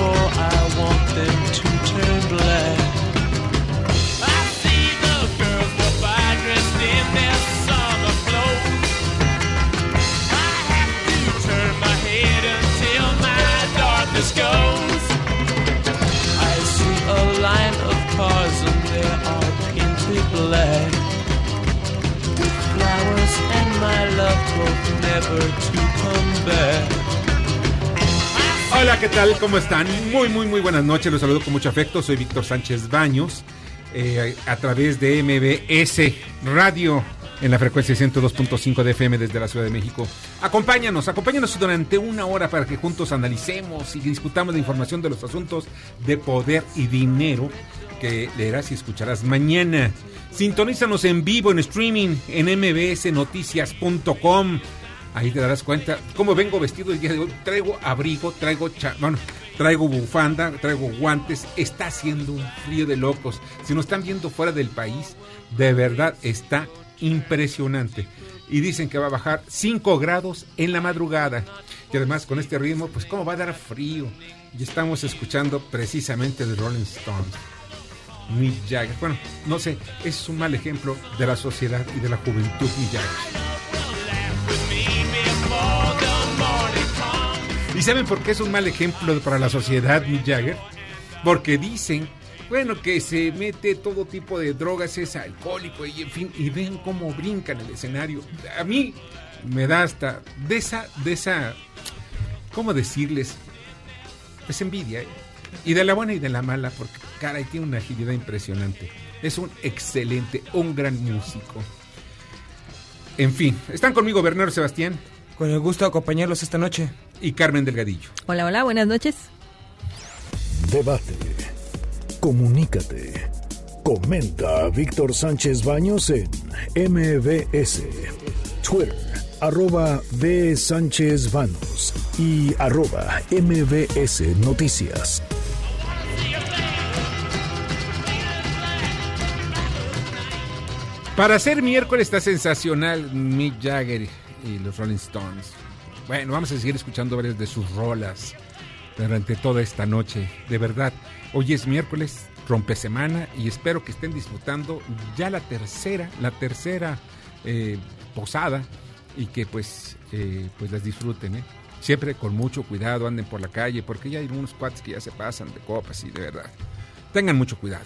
I want them to turn black. I see the girls go by dressed in their summer clothes. I have to turn my head until my darkness goes. I see a line of cars and they are painted black with flowers and my love hope never to come back. Hola, ¿qué tal? ¿Cómo están? Muy, muy, muy buenas noches. Los saludo con mucho afecto. Soy Víctor Sánchez Baños, eh, a través de MBS Radio en la frecuencia 102.5 de FM desde la Ciudad de México. Acompáñanos, acompáñanos durante una hora para que juntos analicemos y discutamos la información de los asuntos de poder y dinero que leerás y escucharás mañana. Sintonízanos en vivo en streaming en mbsnoticias.com. Ahí te darás cuenta cómo vengo vestido el día de hoy. Traigo abrigo, traigo cha- bueno, traigo bufanda, traigo guantes. Está haciendo un frío de locos. Si nos están viendo fuera del país, de verdad está impresionante. Y dicen que va a bajar 5 grados en la madrugada. Y además con este ritmo, pues cómo va a dar frío. Y estamos escuchando precisamente de Rolling Stones. Mick Jagger. Bueno, no sé, es un mal ejemplo de la sociedad y de la juventud Mick Jagger. ¿Y saben por qué es un mal ejemplo para la sociedad Mick Jagger? Porque dicen, bueno, que se mete todo tipo de drogas, es alcohólico y en fin, y ven cómo brinca en el escenario. A mí me da hasta de esa, de esa, ¿cómo decirles? Es envidia, ¿eh? Y de la buena y de la mala, porque caray, tiene una agilidad impresionante. Es un excelente, un gran músico. En fin, están conmigo Bernardo Sebastián Con el gusto de acompañarlos esta noche. Y Carmen Delgadillo. Hola, hola, buenas noches. Debate. Comunícate. Comenta a Víctor Sánchez Baños en MBS. Twitter, arroba B. Sánchez Baños y arroba MBS Noticias. Para ser miércoles está sensacional Mick Jagger y los Rolling Stones. Bueno, vamos a seguir escuchando varias de sus rolas durante toda esta noche. De verdad, hoy es miércoles, rompe semana y espero que estén disfrutando ya la tercera, la tercera eh, posada y que pues, eh, pues las disfruten. ¿eh? Siempre con mucho cuidado, anden por la calle porque ya hay unos cuates que ya se pasan de copas y de verdad. Tengan mucho cuidado.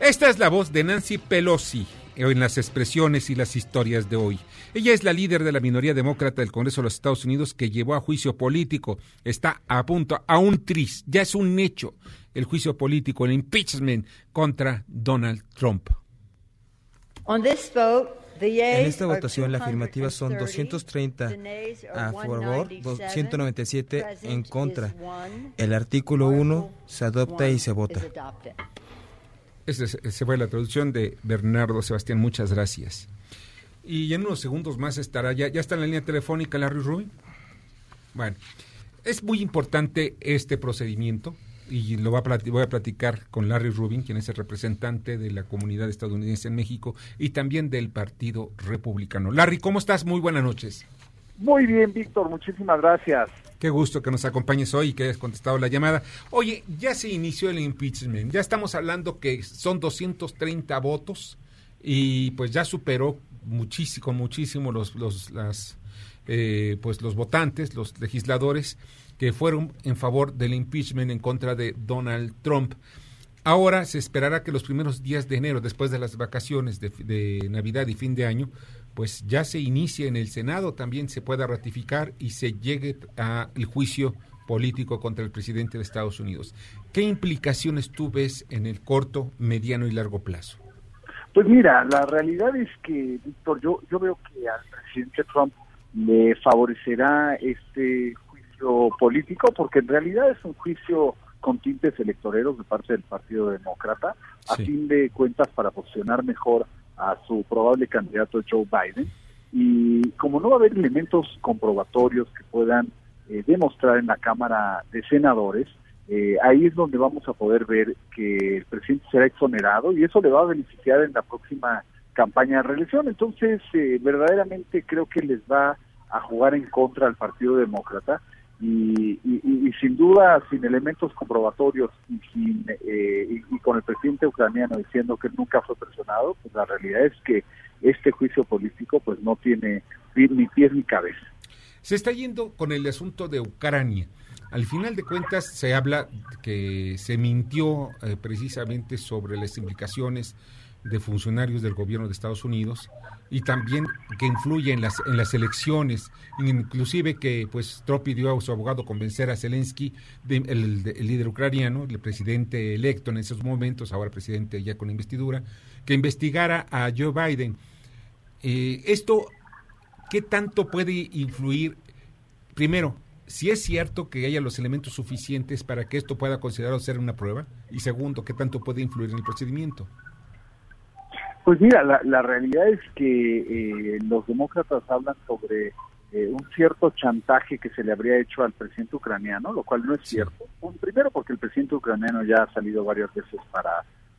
Esta es la voz de Nancy Pelosi en las expresiones y las historias de hoy. Ella es la líder de la minoría demócrata del Congreso de los Estados Unidos que llevó a juicio político. Está a punto, a un tris, ya es un hecho el juicio político, el impeachment contra Donald Trump. On this vote, En esta votación la afirmativa son 230, 230 the nays are a favor, 197, 197 en contra. El artículo 1 article se adopta y se vota. Esa es- esa fue la traducción de Bernardo Sebastián, muchas gracias. Y en unos segundos más estará, ya, ya está en la línea telefónica Larry Rubin. Bueno, es muy importante este procedimiento y lo va a voy a platicar con Larry Rubin, quien es el representante de la comunidad estadounidense en México y también del Partido Republicano. Larry, ¿cómo estás? Muy buenas noches. Muy bien, Víctor, muchísimas gracias. Qué gusto que nos acompañes hoy y que hayas contestado la llamada. Oye, ya se inició el impeachment. Ya estamos hablando que son 230 votos y pues ya superó muchísimo, muchísimo los, los, las, eh, pues los votantes, los legisladores que fueron en favor del impeachment en contra de Donald Trump. Ahora se esperará que los primeros días de enero, después de las vacaciones de, de Navidad y fin de año, pues ya se inicie en el Senado, también se pueda ratificar y se llegue al juicio político contra el presidente de Estados Unidos. ¿Qué implicaciones tú ves en el corto, mediano y largo plazo? Pues mira, la realidad es que, Víctor, yo, yo veo que al presidente Trump le favorecerá este juicio político, porque en realidad es un juicio con tintes electoreros de parte del Partido Demócrata, a fin de cuentas para posicionar mejor a su probable candidato Joe Biden. Y como no va a haber elementos comprobatorios que puedan eh, demostrar en la Cámara de Senadores, eh, ahí es donde vamos a poder ver que el presidente será exonerado y eso le va a beneficiar en la próxima campaña de reelección. Entonces, eh, verdaderamente creo que les va a jugar en contra al Partido Demócrata y, y- sin duda, sin elementos comprobatorios y, sin, eh, y, con el presidente ucraniano diciendo que nunca fue presionado, pues la realidad es que este juicio político pues no tiene ni pies ni cabeza. Se está yendo con el asunto de Ucrania. Al final de cuentas se habla que se mintió eh, precisamente sobre las implicaciones de funcionarios del gobierno de Estados Unidos y también que influye en las en las elecciones, inclusive que pues Trump pidió a su abogado convencer a Zelensky, de- el, líder ucraniano, el presidente electo en esos momentos, ahora presidente ya con investidura, que investigara a Joe Biden. Eh, esto ¿qué tanto puede influir? Primero, si es cierto que haya los elementos suficientes para que esto pueda considerarse ser una prueba. Y segundo, ¿qué tanto puede influir en el procedimiento? Pues mira, la, la realidad es que eh, los demócratas hablan sobre eh, un cierto chantaje que se le habría hecho al presidente ucraniano, lo cual no es cierto. Un- primero porque el presidente ucraniano ya ha salido varias veces para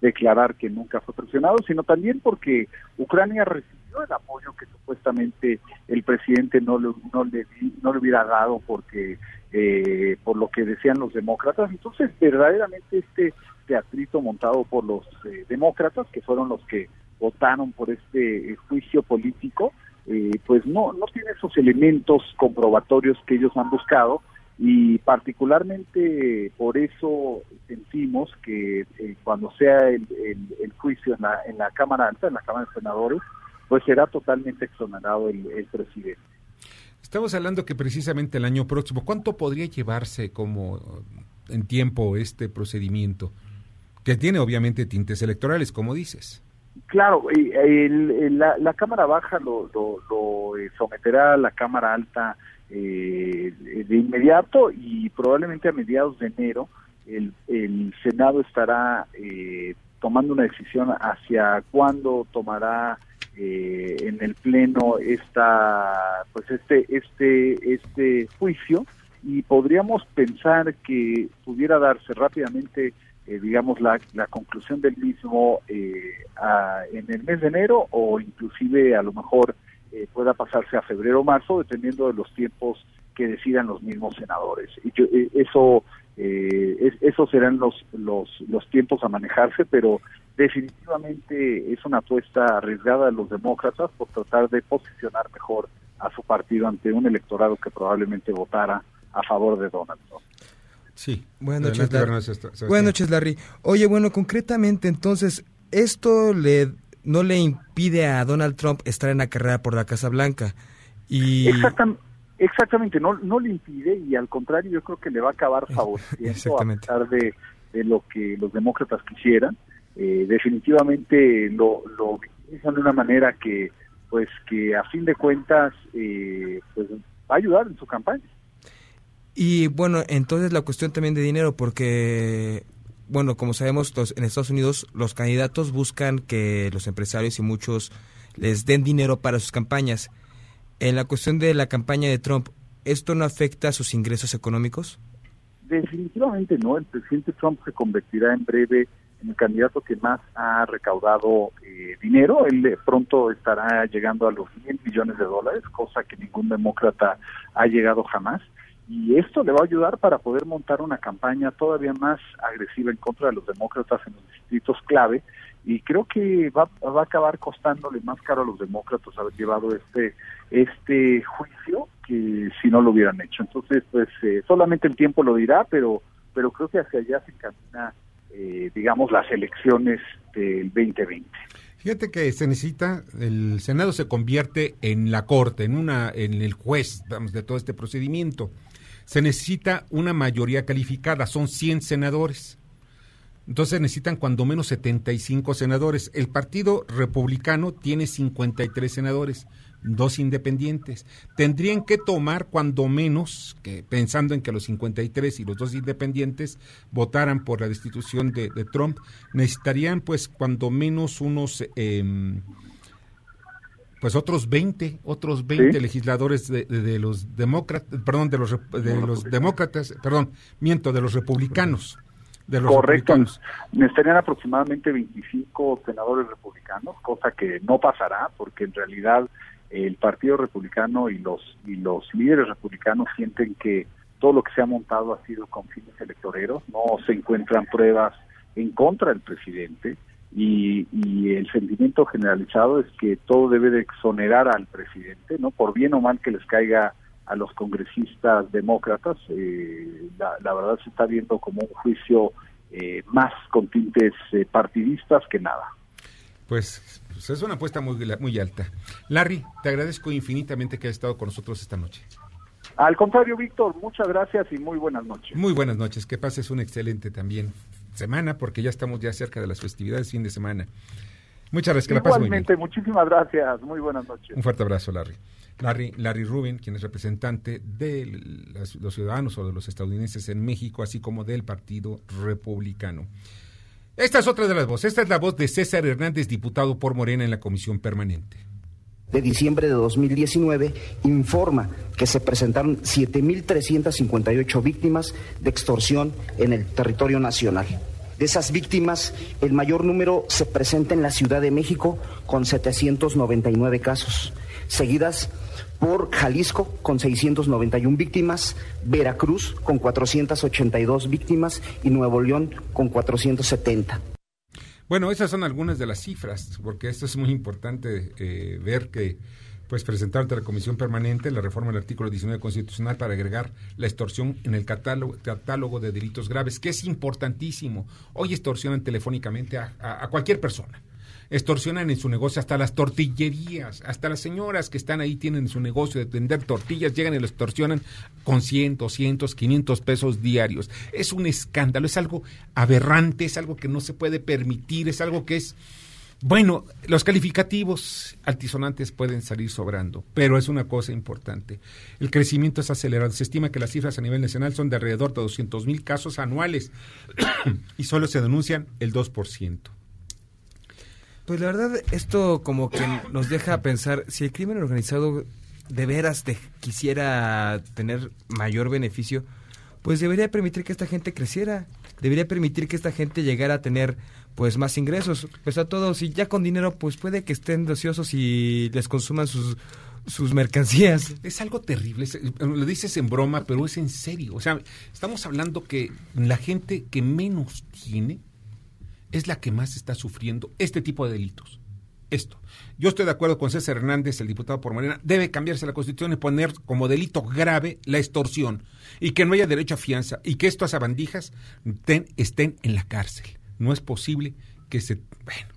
declarar que nunca fue presionado, sino también porque Ucrania recibió el apoyo que supuestamente el presidente no le, no le, no le hubiera dado porque eh, por lo que decían los demócratas. Entonces, verdaderamente este teatrito montado por los eh, demócratas, que fueron los que votaron por este eh, juicio político, eh, pues no, no tiene esos elementos comprobatorios que ellos han buscado y particularmente por eso sentimos que eh, cuando sea el, el- el juicio en la, en la Cámara Alta, en la Cámara de Senadores, pues será totalmente exonerado el, el presidente. Estamos hablando que precisamente el año próximo, ¿cuánto podría llevarse como en tiempo este procedimiento? Que tiene obviamente tintes electorales, como dices. Claro, el- el- la, la Cámara Baja lo, lo- lo, eh, someterá a la Cámara Alta eh, de inmediato y probablemente a mediados de enero el, el Senado estará eh, tomando una decisión hacia cuándo tomará eh, en el pleno esta pues este este este juicio y podríamos pensar que pudiera darse rápidamente eh, digamos, la, la conclusión del mismo eh, en el mes de enero o inclusive a lo mejor eh, pueda pasarse a febrero o marzo, dependiendo de los tiempos que decidan los mismos senadores. Y eh, eso, es- esos serán los, los, los tiempos a manejarse, pero definitivamente es una apuesta arriesgada de los demócratas por tratar de posicionar mejor a su partido ante un electorado que probablemente votara a favor de Donald Trump. Sí. Buenas noches, Larry. Buenas noches, Larry. Oye, bueno, concretamente, entonces, esto le no le impide a Donald Trump estar en la carrera por la Casa Blanca. Y Exactam- exactamente, no, no le impide y al contrario yo creo que le va a acabar favoreciendo a Exactamente. pesar de, de lo que los demócratas quisieran. Eh, definitivamente lo, lo utilizan de una manera que pues que a fin de cuentas eh, pues va a ayudar en su campaña. Y bueno, entonces la cuestión también de dinero, porque, bueno, como sabemos, en Estados Unidos los candidatos buscan que los empresarios y muchos les den dinero para sus campañas. En la cuestión de la campaña de Trump, ¿esto no afecta a sus ingresos económicos? Definitivamente no, el presidente Trump se convertirá en breve en el candidato que más ha recaudado eh, dinero. Él eh, pronto estará llegando a los 100 millones de dólares, cosa que ningún demócrata ha llegado jamás. Y esto le va a ayudar para poder montar una campaña todavía más agresiva en contra de los demócratas en los distritos clave. Y creo que va, va a acabar costándole más caro a los demócratas haber llevado este este juicio que si no lo hubieran hecho. Entonces, pues eh, solamente el tiempo lo dirá, pero pero creo que hacia allá se encamina, eh, digamos, las elecciones del 2020. Fíjate que se necesita, el Senado se convierte en la corte, en una, en el juez, vamos, de todo este procedimiento. Se necesita una mayoría calificada, son 100 senadores. Entonces necesitan cuando menos 75 senadores. El Partido Republicano tiene 53 senadores, dos independientes. Tendrían que tomar cuando menos, que pensando en que los 53 y los dos independientes votaran por la destitución de, Trump, necesitarían pues cuando menos unos... Eh, pues otros 20, otros 20 Sí. legisladores de, de- de los demócratas, perdón, de los, de los demócratas, perdón, miento, de los republicanos. De los Correcto. Necesitarían aproximadamente 25 senadores republicanos, cosa que no pasará porque en realidad el Partido Republicano y los y los líderes republicanos sienten que todo lo que se ha montado ha sido con fines electoreros, no se encuentran pruebas en contra del presidente y, y el sentimiento generalizado es que todo debe de exonerar al presidente, no por bien o mal que les caiga a los congresistas demócratas, eh, la, la verdad se está viendo como un juicio eh, más con tintes eh, partidistas que nada. Pues, pues es una apuesta muy, muy alta. Larry, te agradezco infinitamente que hayas estado con nosotros esta noche. Al contrario, Víctor, muchas gracias y muy buenas noches. Muy buenas noches, que pases una excelente también semana, porque ya estamos ya cerca de las festividades fin de semana. Muchas gracias, que la muy. Igualmente, muchísimas gracias, muy buenas noches. Un fuerte abrazo, Larry. Larry, Larry Rubin, quien es representante de los ciudadanos o de los estadounidenses en México, así como del Partido Republicano. Esta es otra de las voces. Esta es la voz de César Hernández, diputado por Morena en la Comisión Permanente. De diciembre de 2019 informa que se presentaron 7.358 víctimas de extorsión en el territorio nacional. De esas víctimas, el mayor número se presenta en la Ciudad de México con 799 casos, seguidas por Jalisco con 691 víctimas, Veracruz con 482 víctimas y Nuevo León con 470. Bueno, esas son algunas de las cifras, porque esto es muy importante eh, ver que pues presentar ante la Comisión Permanente la reforma del artículo 19 constitucional para agregar la extorsión en el catálogo, catálogo de delitos graves, que es importantísimo. Hoy extorsionan telefónicamente a, cualquier persona. Extorsionan en su negocio hasta las tortillerías, hasta las señoras que están ahí tienen su negocio de vender tortillas, llegan y lo extorsionan con 100, 200, 500 pesos diarios. Es un escándalo, es algo aberrante, es algo que no se puede permitir, es algo que es... Bueno, los calificativos altisonantes pueden salir sobrando, pero es una cosa importante. El crecimiento es acelerado. Se estima que las cifras a nivel nacional son de alrededor de 200 mil casos anuales y solo se denuncian el 2%. Pues la verdad, esto como que nos deja pensar, si el crimen organizado de veras quisiera tener mayor beneficio, pues debería permitir que esta gente creciera, debería permitir que esta gente llegara a tener pues más ingresos. Pues a todos, si ya con dinero, pues puede que estén ociosos y les consuman sus, sus mercancías. Es algo terrible, lo dices en broma, pero es en serio. O sea, estamos hablando que la gente que menos tiene es la que más está sufriendo este tipo de delitos. Esto. Yo estoy de acuerdo con César Hernández, el diputado por Morena. Debe cambiarse la Constitución y poner como delito grave la extorsión. Y que no haya derecho a fianza. Y que estas abandijas estén en la cárcel. No es posible que se, bueno,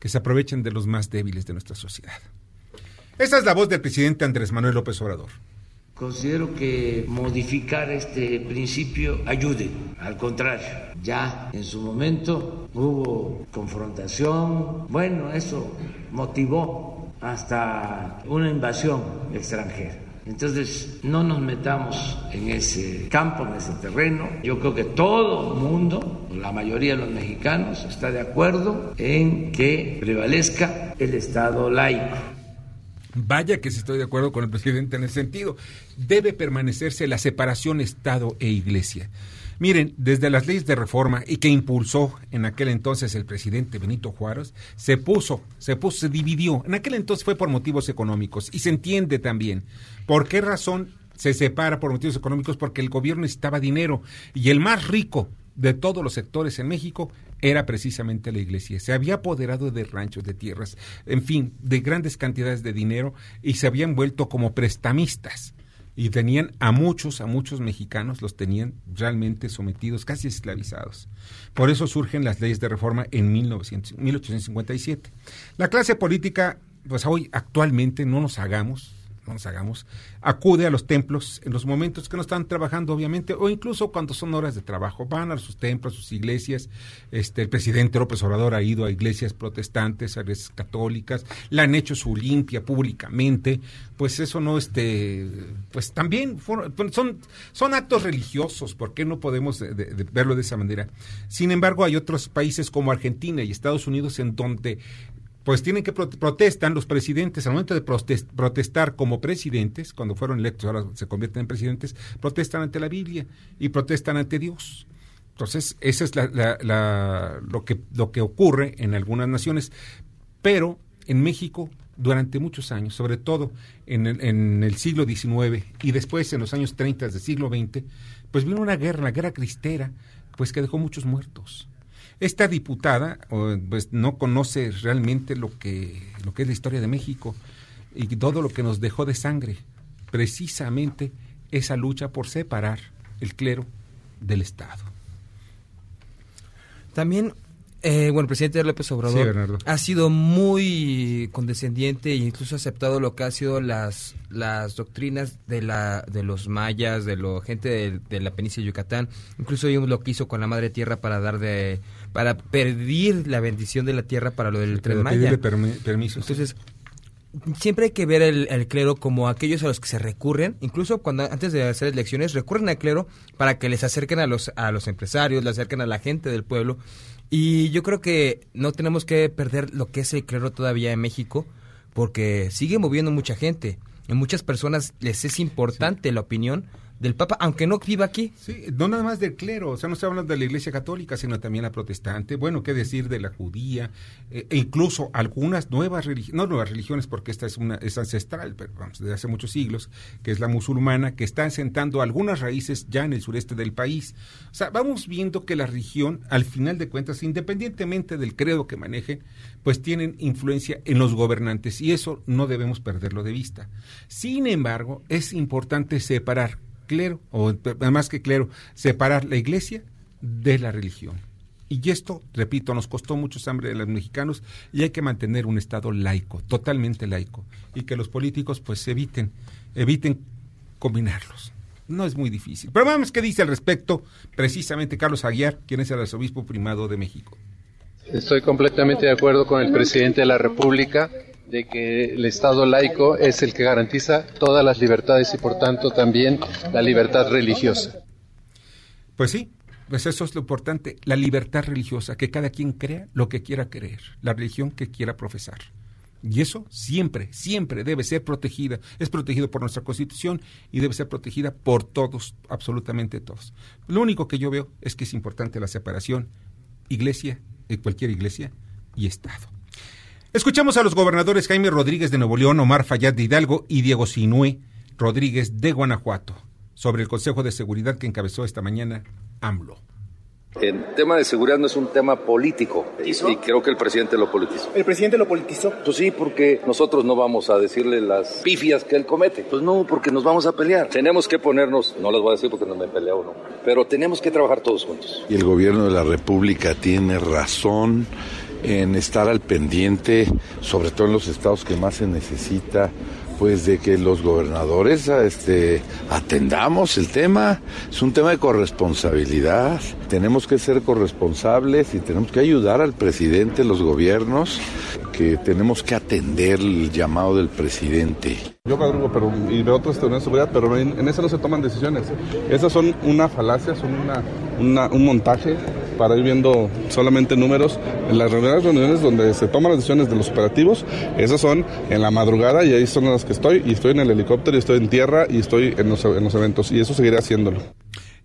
que se aprovechen de los más débiles de nuestra sociedad. Esa es la voz del presidente Andrés Manuel López Obrador. Considero que modificar este principio ayude, al contrario, ya en su momento hubo confrontación, bueno, eso motivó hasta una invasión extranjera. Entonces, no nos metamos en ese campo, en ese terreno. Yo creo que todo el mundo, la mayoría de los mexicanos, está de acuerdo en que prevalezca el Estado laico. Vaya que si estoy de acuerdo con el presidente en ese sentido. Debe permanecerse la separación Estado e Iglesia. Miren, desde las leyes de reforma y que impulsó en aquel entonces el presidente Benito Juárez, se puso, se puso, se dividió. En aquel entonces fue por motivos económicos y se entiende también. ¿Por qué razón se separa por motivos económicos? Porque el gobierno necesitaba dinero y el más rico de todos los sectores en México era precisamente la iglesia. Se había apoderado de ranchos, de tierras, en fin, de grandes cantidades de dinero y se habían vuelto como prestamistas. Y tenían a muchos, a muchos mexicanos, los tenían realmente sometidos, casi esclavizados. Por eso surgen las leyes de reforma en 1900 1857. La clase política, pues hoy actualmente no nos hagamos, no nos hagamos, acude a los templos en los momentos que no están trabajando, obviamente, o incluso cuando son horas de trabajo. Van a sus templos, a sus iglesias. Este, el presidente López Obrador ha ido a iglesias protestantes, a iglesias católicas, le han hecho su limpia públicamente. Pues eso no, este, pues también son, son actos religiosos, ¿por qué no podemos verlo de esa manera? Sin embargo, hay otros países como Argentina y Estados Unidos en donde pues tienen que protestan los presidentes al momento de protestar como presidentes, cuando fueron electos, ahora se convierten en presidentes, protestan ante la Biblia y protestan ante Dios. Entonces, eso es lo, que, lo que ocurre en algunas naciones. Pero en México, durante muchos años, sobre todo en el, en el siglo XIX y después en los años 30 del siglo XX, pues vino una guerra, la guerra cristera, pues que dejó muchos muertos esta diputada pues no conoce realmente lo que, lo que es la historia de México y todo lo que nos dejó de sangre, precisamente esa lucha por separar el clero del Estado. También eh, bueno, el presidente López Obrador ha sido muy condescendiente e incluso ha aceptado lo que ha sido las, las doctrinas de, la, de los mayas, de la gente de, la península de Yucatán. Incluso vimos lo que hizo con la Madre Tierra para dar de para pedir la bendición de la tierra para lo del tren Maya. permiso. Entonces, siempre hay que ver el, clero como aquellos a los que se recurren, incluso cuando antes de hacer elecciones recurren al clero para que les acerquen a los a los empresarios, le acerquen a la gente del pueblo y yo creo que no tenemos que perder lo que es el clero todavía en México, porque sigue moviendo mucha gente. En muchas personas les es importante la opinión del Papa, aunque no viva aquí. Sí, no nada más del clero, o sea, no se habla de la Iglesia Católica, sino también la protestante, bueno, qué decir de la judía, eh, e incluso algunas nuevas religiones, no nuevas religiones, porque esta es una es ancestral, pero vamos, desde hace muchos siglos, que es la musulmana, que está sentando algunas raíces ya en el sureste del país. O sea, vamos viendo que la religión, al final de cuentas, independientemente del credo que maneje, pues tienen influencia en los gobernantes y eso no debemos perderlo de vista. Sin embargo, es importante separar clero, o más que clero, separar la iglesia de la religión. Y esto, repito, nos costó mucho sangre de los mexicanos y hay que mantener un Estado laico, totalmente laico, y que los políticos pues eviten, eviten combinarlos. No es muy difícil. Pero vamos, ¿qué dice al respecto precisamente Carlos Aguiar, quien es el arzobispo primado de México? Estoy completamente de acuerdo con el presidente de la República de que el Estado laico es el que garantiza todas las libertades y por tanto también la libertad religiosa. Pues sí, pues eso es lo importante, la libertad religiosa, que cada quien crea lo que quiera creer, la religión que quiera profesar. Y eso siempre, siempre debe ser protegida. Es protegido por nuestra Constitución y debe ser protegida por todos, absolutamente todos. Lo único que yo veo es que es importante la separación iglesia, de cualquier iglesia, y Estado. Escuchamos a los gobernadores Jaime Rodríguez de Nuevo León, Omar Fayad de Hidalgo y Diego Sinué Rodríguez de Guanajuato sobre el Consejo de Seguridad que encabezó esta mañana AMLO. El tema de seguridad no es un tema político y creo que el presidente lo politizó. ¿El presidente lo politizó? Pues sí, porque nosotros no vamos a decirle las pifias que él comete. Pues no, porque nos vamos a pelear. Tenemos que ponernos, no les voy a decir porque no me he peleado, no, pero tenemos que trabajar todos juntos. Y el gobierno de la República tiene razón en estar al pendiente, sobre todo en los estados que más se necesita, pues de que los gobernadores este, atendamos el tema. Es un tema de corresponsabilidad. Tenemos que ser corresponsables y tenemos que ayudar al presidente, los gobiernos, que tenemos que atender el llamado del presidente. Yo madrugo pero, y de otros de seguridad, pero en, eso no se toman decisiones. Esas son una falacia, son una, un montaje para ir viendo solamente números. En las reuniones, reuniones donde se toman las decisiones de los operativos, esas son en la madrugada y ahí son las que estoy. Y estoy en el helicóptero, y estoy en tierra y estoy en los, en los eventos. Y eso seguiré haciéndolo.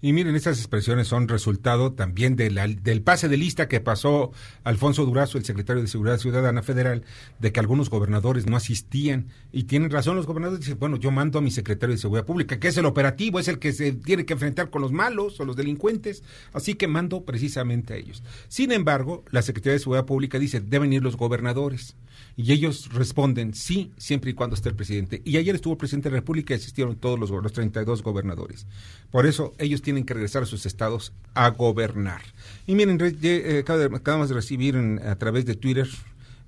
Y miren, estas expresiones son resultado también del pase de lista que pasó Alfonso Durazo, el secretario de Seguridad Ciudadana Federal, de que algunos gobernadores no asistían. Y tienen razón los gobernadores, dicen, bueno, yo mando a mi secretario de Seguridad Pública, que es el operativo, es el que se tiene que enfrentar con los malos o los delincuentes, así que mando precisamente a ellos. Sin embargo, la Secretaría de Seguridad Pública dice, deben ir los gobernadores. Y ellos responden sí, siempre y cuando esté el presidente. Y ayer estuvo el presidente de la República y asistieron todos los, los 32 gobernadores. Por eso ellos tienen que regresar a sus estados a gobernar. Y miren, eh, acabamos de recibir a través de Twitter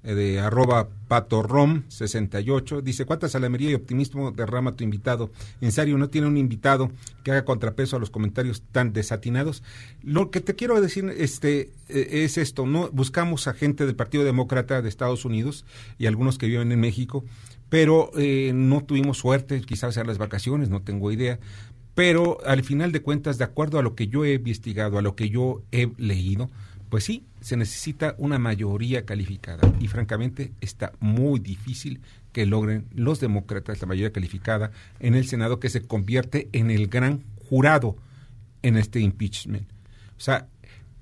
de arroba patorrom68, dice, ¿cuánta salamería y optimismo derrama tu invitado? En serio, ¿no tiene un invitado que haga contrapeso a los comentarios tan desatinados? Lo que te quiero decir este, eh, es esto, ¿no? Buscamos a gente del Partido Demócrata de Estados Unidos y algunos que viven en México, pero eh, no tuvimos suerte, quizás sea las vacaciones, no tengo idea, pero al final de cuentas, de acuerdo a lo que yo he investigado, a lo que yo he leído, pues sí, se necesita una mayoría calificada y francamente está muy difícil que logren los demócratas la mayoría calificada en el Senado que se convierte en el gran jurado en este impeachment. O sea,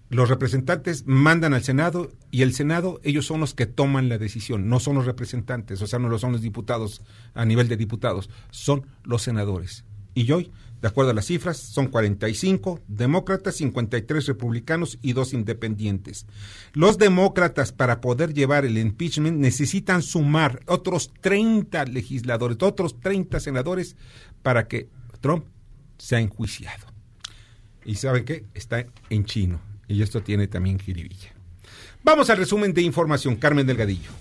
los representantes mandan al Senado y el Senado, ellos son los que toman la decisión, no son los representantes, o sea, no lo son los diputados a nivel de diputados, son los senadores. Y hoy de acuerdo a las cifras, son 45 demócratas, 53 republicanos y dos independientes. Los demócratas, para poder llevar el impeachment, necesitan sumar otros 30 legisladores, otros 30 senadores, para que Trump sea enjuiciado. Y saben qué? Está en chino. Y esto tiene también jiribilla. Vamos al resumen de información. Carmen Delgadillo.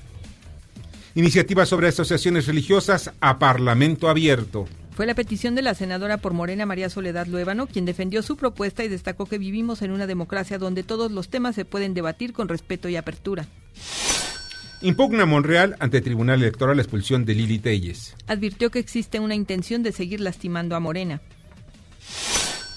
Iniciativa sobre asociaciones religiosas a Parlamento abierto. Fue la petición de la senadora por Morena María Soledad Luébano, quien defendió su propuesta y destacó que vivimos en una democracia donde todos los temas se pueden debatir con respeto y apertura. Impugna Monreal ante Tribunal Electoral la expulsión de Lili Telles. Advirtió que existe una intención de seguir lastimando a Morena.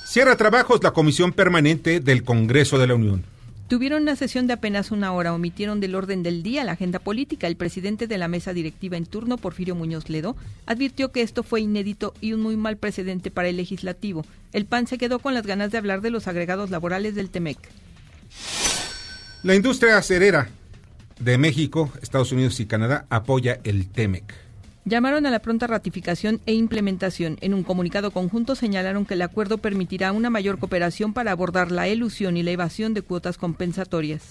Cierra trabajos la Comisión Permanente del Congreso de la Unión. Tuvieron una sesión de apenas una hora, omitieron del orden del día la agenda política. El presidente de la mesa directiva en turno, Porfirio Muñoz Ledo, advirtió que esto fue inédito y un muy mal precedente para el legislativo. El PAN se quedó con las ganas de hablar de los agregados laborales del TEMEC. La industria acerera de México, Estados Unidos y Canadá apoya el TEMEC llamaron a la pronta ratificación e implementación. En un comunicado conjunto señalaron que el acuerdo permitirá una mayor cooperación para abordar la elusión y la evasión de cuotas compensatorias.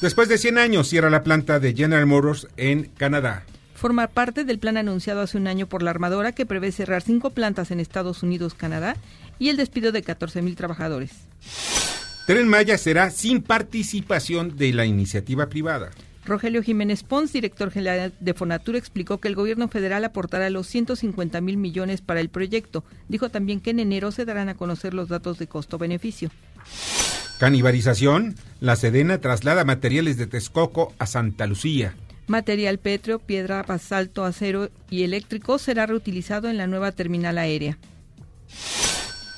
Después de 100 años cierra la planta de General Motors en Canadá. Forma parte del plan anunciado hace un año por la armadora que prevé cerrar cinco plantas en Estados Unidos, Canadá y el despido de 14 mil trabajadores. Tren Maya será sin participación de la iniciativa privada. Rogelio Jiménez Pons, director general de Fonatur, explicó que el gobierno federal aportará los 150 mil millones para el proyecto. Dijo también que en enero se darán a conocer los datos de costo-beneficio. Canibalización. La Sedena traslada materiales de Texcoco a Santa Lucía. Material petro, piedra, basalto, acero y eléctrico será reutilizado en la nueva terminal aérea.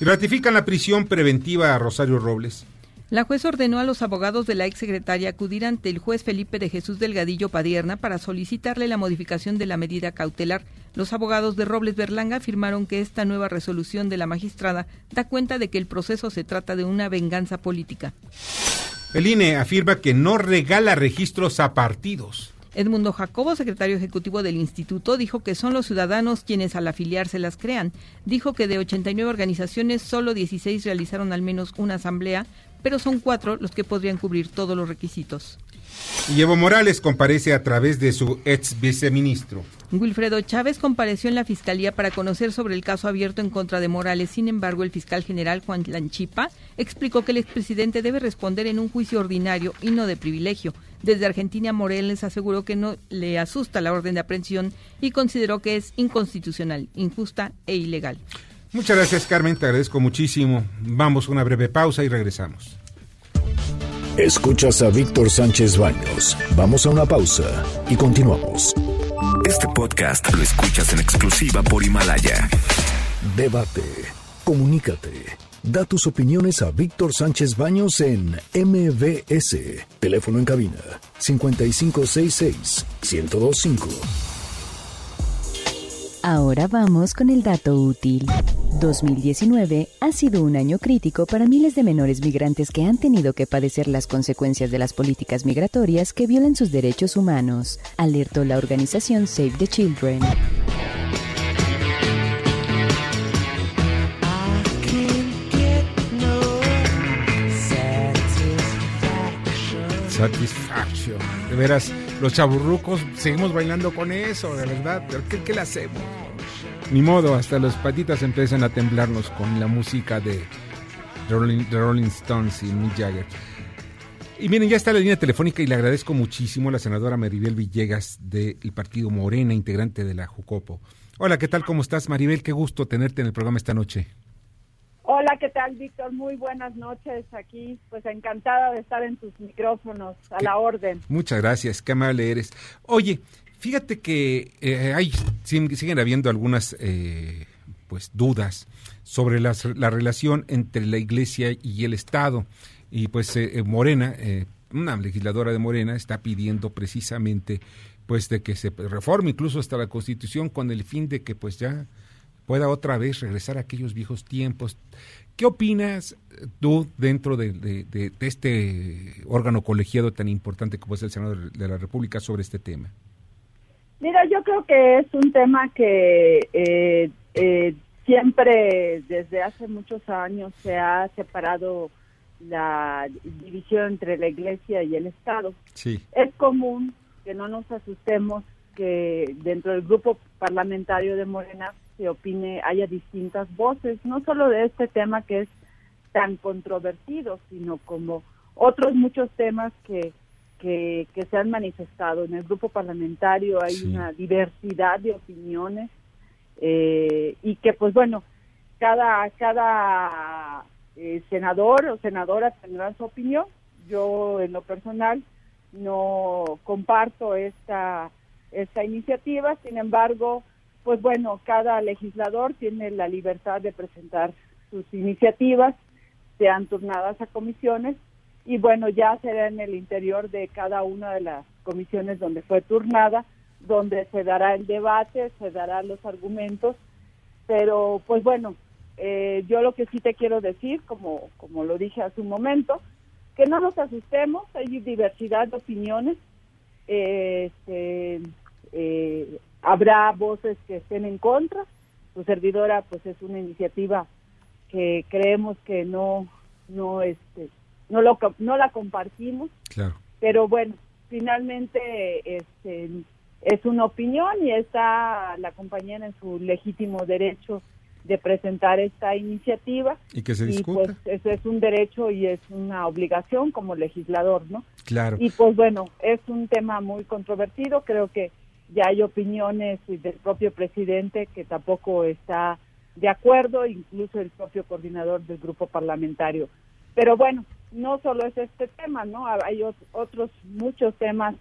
Ratifican la prisión preventiva a Rosario Robles. La juez ordenó a los abogados de la exsecretaria acudir ante el juez Felipe de Jesús Delgadillo Padierna para solicitarle la modificación de la medida cautelar. Los abogados de Robles Berlanga afirmaron que esta nueva resolución de la magistrada da cuenta de que el proceso se trata de una venganza política. El INE afirma que no regala registros a partidos. Edmundo Jacobo, secretario ejecutivo del instituto, dijo que son los ciudadanos quienes al afiliarse las crean. Dijo que de 89 organizaciones, solo 16 realizaron al menos una asamblea, pero son cuatro los que podrían cubrir todos los requisitos. Y Evo Morales comparece a través de su ex viceministro. Wilfredo Chávez compareció en la fiscalía para conocer sobre el caso abierto en contra de Morales. Sin embargo, el fiscal general Juan Lanchipa explicó que el expresidente debe responder en un juicio ordinario y no de privilegio. Desde Argentina, Morales aseguró que no le asusta la orden de aprehensión y consideró que es inconstitucional, injusta e ilegal. Muchas gracias, Carmen. Te agradezco muchísimo. Vamos a una breve pausa y regresamos. Escuchas a Víctor Sánchez Baños. Vamos a una pausa y continuamos. Este podcast lo escuchas en exclusiva por Himalaya. Debate. Comunícate. Da tus opiniones a Víctor Sánchez Baños en MBS. Teléfono en cabina 5566 1025. Ahora vamos con el dato útil. 2019 ha sido un año crítico para miles de menores migrantes que han tenido que padecer las consecuencias de las políticas migratorias que violan sus derechos humanos, alertó la organización Save the Children. Satisfaction. De los chaburrucos seguimos bailando con eso, de verdad. ¿Pero qué, le hacemos? Ni modo, hasta los patitas empiezan a temblarnos con la música de Rolling, Rolling Stones y Mick Jagger. Y miren, ya está la línea telefónica y le agradezco muchísimo a la senadora Maribel Villegas del Partido Morena, integrante de la Jucopo. Hola, ¿qué tal? ¿Cómo estás, Maribel? Qué gusto tenerte en el programa esta noche. ¿Qué tal, Víctor? Muy buenas noches aquí. Pues encantada de estar en tus micrófonos, a la orden. Muchas gracias, qué amable eres. Oye, fíjate que eh, hay, siguen habiendo algunas eh, pues dudas sobre la relación entre la Iglesia y el Estado. Y pues eh, Morena, una legisladora de Morena, está pidiendo precisamente pues de que se reforme incluso hasta la Constitución con el fin de que pues ya pueda otra vez regresar a aquellos viejos tiempos. ¿Qué opinas tú dentro de, este órgano colegiado tan importante como es el Senado de la República sobre este tema? Mira, yo creo que es un tema que eh, eh, siempre desde hace muchos años se ha separado la división entre la Iglesia y el Estado. Sí. Es común que no nos asustemos que dentro del grupo parlamentario de Morena se opine, haya distintas voces, no solo de este tema que es tan controvertido, sino como otros muchos temas que, que, se han manifestado. En el grupo parlamentario hay una diversidad de opiniones eh, y que, pues bueno, cada, cada eh, senador o senadora tendrá su opinión. Yo, en lo personal, no comparto esta, esta iniciativa, sin embargo, pues bueno, cada legislador tiene la libertad de presentar sus iniciativas, sean turnadas a comisiones, y bueno, ya será en el interior de cada una de las comisiones donde fue turnada, donde se dará el debate, se darán los argumentos, pero pues bueno, eh, yo lo que sí te quiero decir, como, como lo dije hace un momento, que no nos asustemos, hay diversidad de opiniones, este, eh, habrá voces que estén en contra. Su servidora, pues es una iniciativa que creemos que no, no, este, no lo, no la compartimos. Claro. Pero bueno, finalmente, este, es una opinión y está la compañera en su legítimo derecho de presentar esta iniciativa. Y que se discuta. Y pues eso es un derecho y es una obligación como legislador, ¿no? Claro. Y pues bueno, es un tema muy controvertido, creo que ya hay opiniones del propio presidente que tampoco está de acuerdo, incluso el propio coordinador del grupo parlamentario. Pero bueno, no solo es este tema, ¿no? Hay otros muchos temas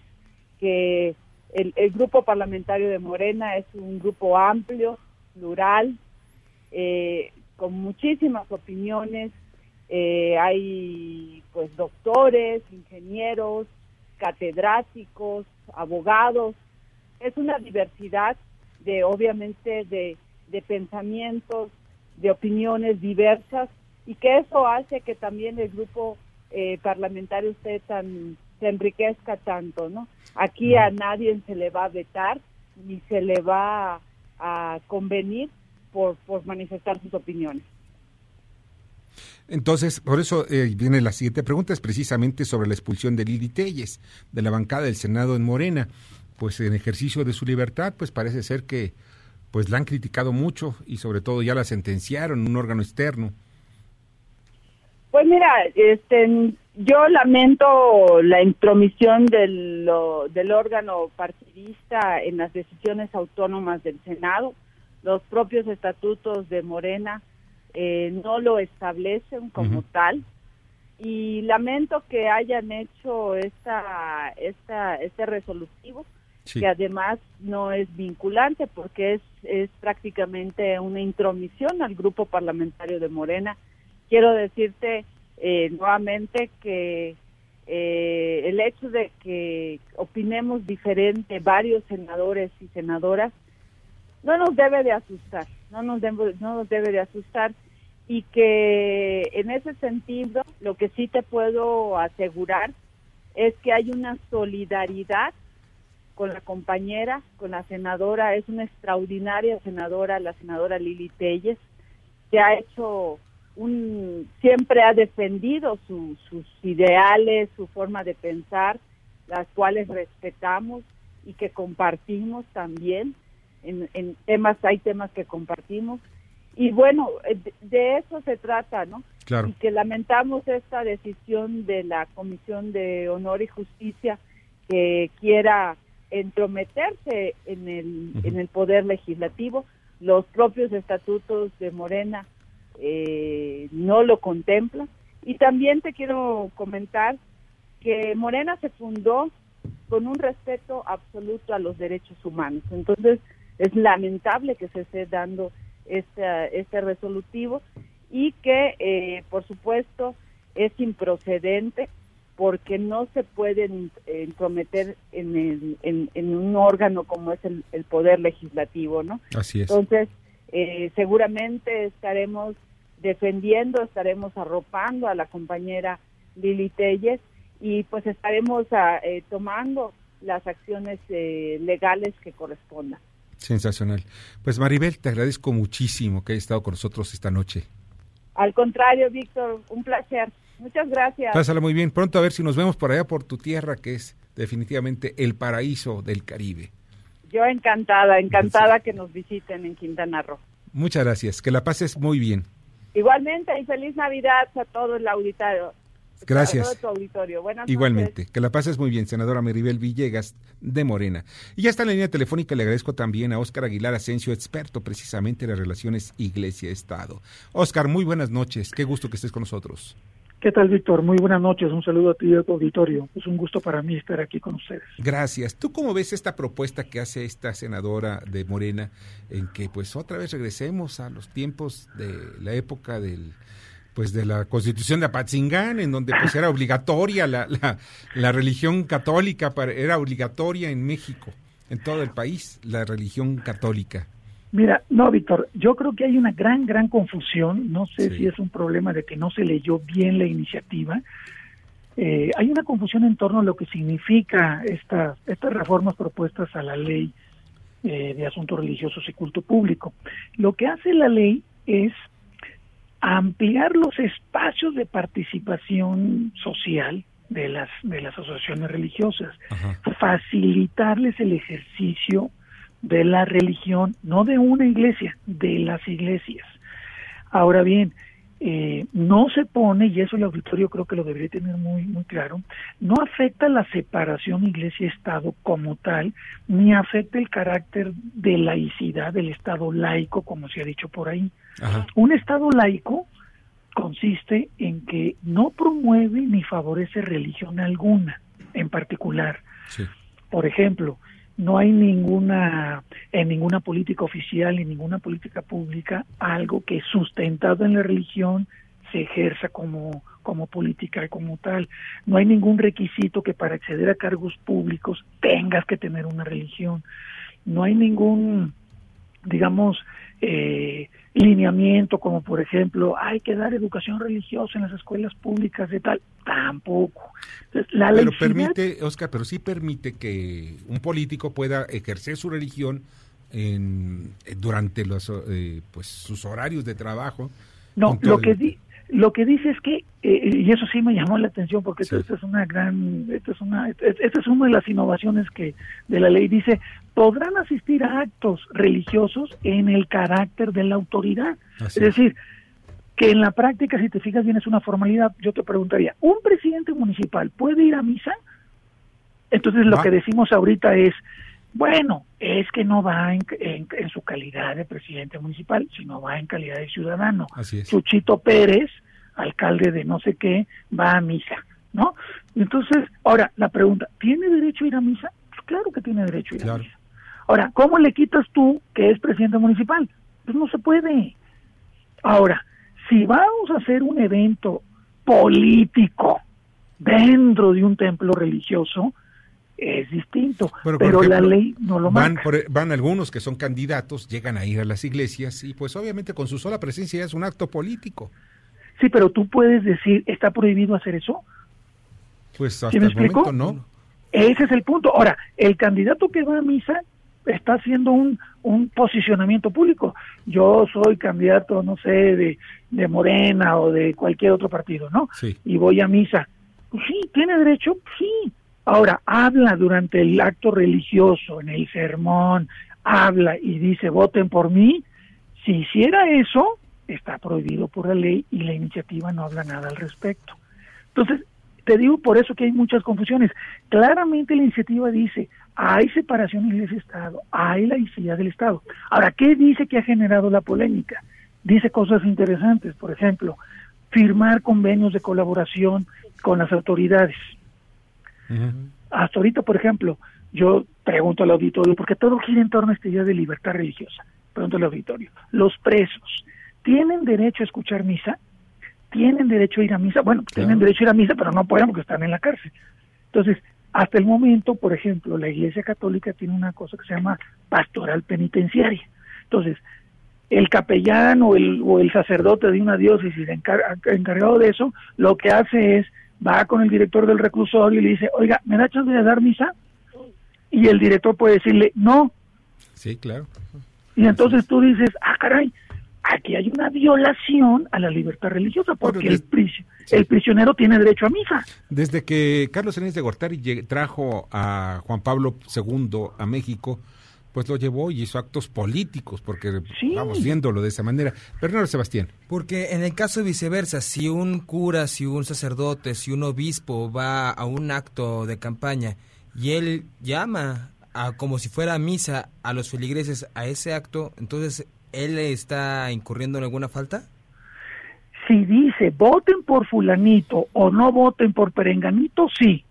que el, el grupo parlamentario de Morena es un grupo amplio, plural, eh, con muchísimas opiniones. Eh, hay pues doctores, ingenieros, catedráticos, abogados, es una diversidad de, obviamente, de, pensamientos, de opiniones diversas y que eso hace que también el grupo eh, parlamentario esté tan, se enriquezca tanto, ¿no? Aquí a nadie se le va a vetar ni se le va a, convenir por, por manifestar sus opiniones. Entonces, por eso eh, viene la siguiente pregunta, es precisamente sobre la expulsión de Lili Telles, de la bancada del Senado en Morena pues en ejercicio de su libertad, pues parece ser que pues la han criticado mucho y sobre todo ya la sentenciaron en un órgano externo. Pues mira, este, yo lamento la intromisión del, del órgano partidista en las decisiones autónomas del Senado. Los propios estatutos de Morena eh, no lo establecen como tal y lamento que hayan hecho esta, esta, este resolutivo que además no es vinculante porque es, es prácticamente una intromisión al grupo parlamentario de Morena. Quiero decirte eh, nuevamente que eh, el hecho de que opinemos diferente varios senadores y senadoras no nos debe de asustar, no nos debe, no nos debe de asustar y que en ese sentido lo que sí te puedo asegurar es que hay una solidaridad con la compañera, con la senadora, es una extraordinaria senadora, la senadora Lili Telles, que ha hecho un, siempre ha defendido sus ideales, su forma de pensar, las cuales respetamos y que compartimos también. En, en temas, hay temas que compartimos. Y bueno, eh, de, de eso se trata, ¿no? Claro. Y que lamentamos esta decisión de la Comisión de Honor y Justicia que quiera entrometerse en el, en el poder legislativo. Los propios estatutos de Morena eh, no lo contemplan. Y también te quiero comentar que Morena se fundó con un respeto absoluto a los derechos humanos. Entonces, es lamentable que se esté dando este, este resolutivo y que, eh, por supuesto, es improcedente porque no se pueden eh, entrometer en, el- en, en un órgano como es el, el Poder Legislativo, ¿no? Así es. Entonces, eh, seguramente estaremos defendiendo, estaremos arropando a la compañera Lili Telles y pues estaremos ah, eh, tomando las acciones eh, legales que correspondan. Sensacional. Pues Maribel, te agradezco muchísimo que hayas estado con nosotros esta noche. Al contrario, Víctor, un placer. Muchas gracias. Pásala muy bien. Pronto a ver si nos vemos por allá por tu tierra, que es definitivamente el paraíso del Caribe. Yo encantada, encantada que nos visiten en Quintana Roo. Muchas gracias. Que la pases muy bien. Igualmente, y feliz Navidad a todo el auditorio. Gracias. A todo tu auditorio. Buenas noches. Igualmente. Que la pases muy bien, senadora Maribel Villegas de Morena. Y ya está en la línea telefónica. Le agradezco también a Óscar Aguilar Asensio, experto precisamente en las relaciones Iglesia-Estado. Óscar, muy buenas noches. Qué gusto que estés con nosotros. ¿Qué tal, Víctor? Muy buenas noches. Un saludo a ti y a tu auditorio. Es un gusto para mí estar aquí con ustedes. Gracias. ¿Tú cómo ves esta propuesta que hace esta senadora de Morena en que pues otra vez regresemos a los tiempos de la época del pues de la Constitución de Apatzingán en donde pues era obligatoria la, la, la religión católica era obligatoria en México, en todo el país la religión católica. Mira, no, Víctor, yo creo que hay una gran, gran confusión. No sé si es un problema de que no se leyó bien la iniciativa. Eh, hay una confusión en torno a lo que significa esta, estas reformas propuestas a la ley eh, de asuntos religiosos y culto público. Lo que hace la ley es ampliar los espacios de participación social de las de las asociaciones religiosas, facilitarles el ejercicio de la religión, no de una iglesia, de las iglesias. Ahora bien, eh, no se pone, y eso el auditorio creo que lo debería tener muy, muy claro, no afecta la separación iglesia-estado como tal, ni afecta el carácter de laicidad del estado laico, como se ha dicho por ahí. Un estado laico consiste en que no promueve ni favorece religión alguna en particular. Por ejemplo, no hay ninguna en ninguna política oficial ni ninguna política pública algo que sustentado en la religión se ejerza como como política como tal. No hay ningún requisito que para acceder a cargos públicos tengas que tener una religión. No hay ningún digamos eh, lineamiento como por ejemplo hay que dar educación religiosa en las escuelas públicas de tal tampoco la pero permite, Oscar, pero sí permite que un político pueda ejercer su religión en, durante los, eh, pues, sus horarios de trabajo. No, lo que di- lo que dice es que eh, y eso sí me llamó la atención porque esto, esto es una gran, esto es una, esta es una de las innovaciones que de la ley. Dice podrán asistir a actos religiosos en el carácter de la autoridad, Así es decir que en la práctica si te fijas bien es una formalidad. Yo te preguntaría, ¿un presidente municipal puede ir a misa? Entonces lo que decimos ahorita es, bueno, es que no va en, en- en su calidad de presidente municipal, sino va en calidad de ciudadano. Así es. Chuchito Pérez, alcalde de no sé qué, va a misa, ¿no? Entonces, ahora, la pregunta, ¿tiene derecho a ir a misa? Pues claro que tiene derecho a ir a misa. Ahora, ¿cómo le quitas tú que es presidente municipal? Pues no se puede. Ahora, si vamos a hacer un evento político dentro de un templo religioso, es distinto. Pero, la ley no lo van, marca. por- van algunos que son candidatos, llegan a ir a las iglesias y pues obviamente con su sola presencia es un acto político. Sí, pero tú puedes decir, ¿está prohibido hacer eso? Pues hasta ¿Sí me el explico? momento no. Ese es el punto. Ahora, el candidato que va a misa está haciendo un, un posicionamiento público. Yo soy candidato, no sé, de, de Morena o de cualquier otro partido, ¿no? Sí. Y voy a misa. Pues sí, tiene derecho, sí. Ahora, habla durante el acto religioso, en el sermón, habla y dice, voten por mí. Si hiciera eso, está prohibido por la ley y la iniciativa no habla nada al respecto. Entonces, te digo por eso que hay muchas confusiones. Claramente la iniciativa dice, hay separación iglesia-estado, hay laicidad del Estado. Ahora, ¿qué dice que ha generado la polémica? Dice cosas interesantes, por ejemplo, firmar convenios de colaboración con las autoridades. Hasta ahorita, por ejemplo, yo pregunto al auditorio, porque todo gira en torno a esta idea de libertad religiosa. Pregunto al auditorio, ¿los presos tienen derecho a escuchar misa? ¿Tienen derecho a ir a misa? Bueno, tienen derecho a ir a misa, pero no pueden porque están en la cárcel. Entonces, hasta el momento, por ejemplo, la Iglesia Católica tiene una cosa que se llama pastoral penitenciaria. Entonces, el capellán o el, o el sacerdote de una diócesis encargado de eso, lo que hace es, va con el director del reclusorio y le dice, oiga, ¿me da chance de dar misa? Y el director puede decirle, no. Sí, claro. Y entonces tú dices, ah, caray, aquí hay una violación a la libertad religiosa porque el, el, prisionero tiene derecho a misa. Desde que Carlos Hernández de Gortari trajo a Juan Pablo II a México, pues lo llevó y hizo actos políticos, porque vamos viéndolo de esa manera. Bernardo Sebastián. Porque en el caso viceversa, si un cura, si un sacerdote, si un obispo va a un acto de campaña y él llama a, como si fuera misa a los feligreses a ese acto, entonces él está incurriendo en alguna falta? Si dice voten por fulanito o no voten por perenganito, sí.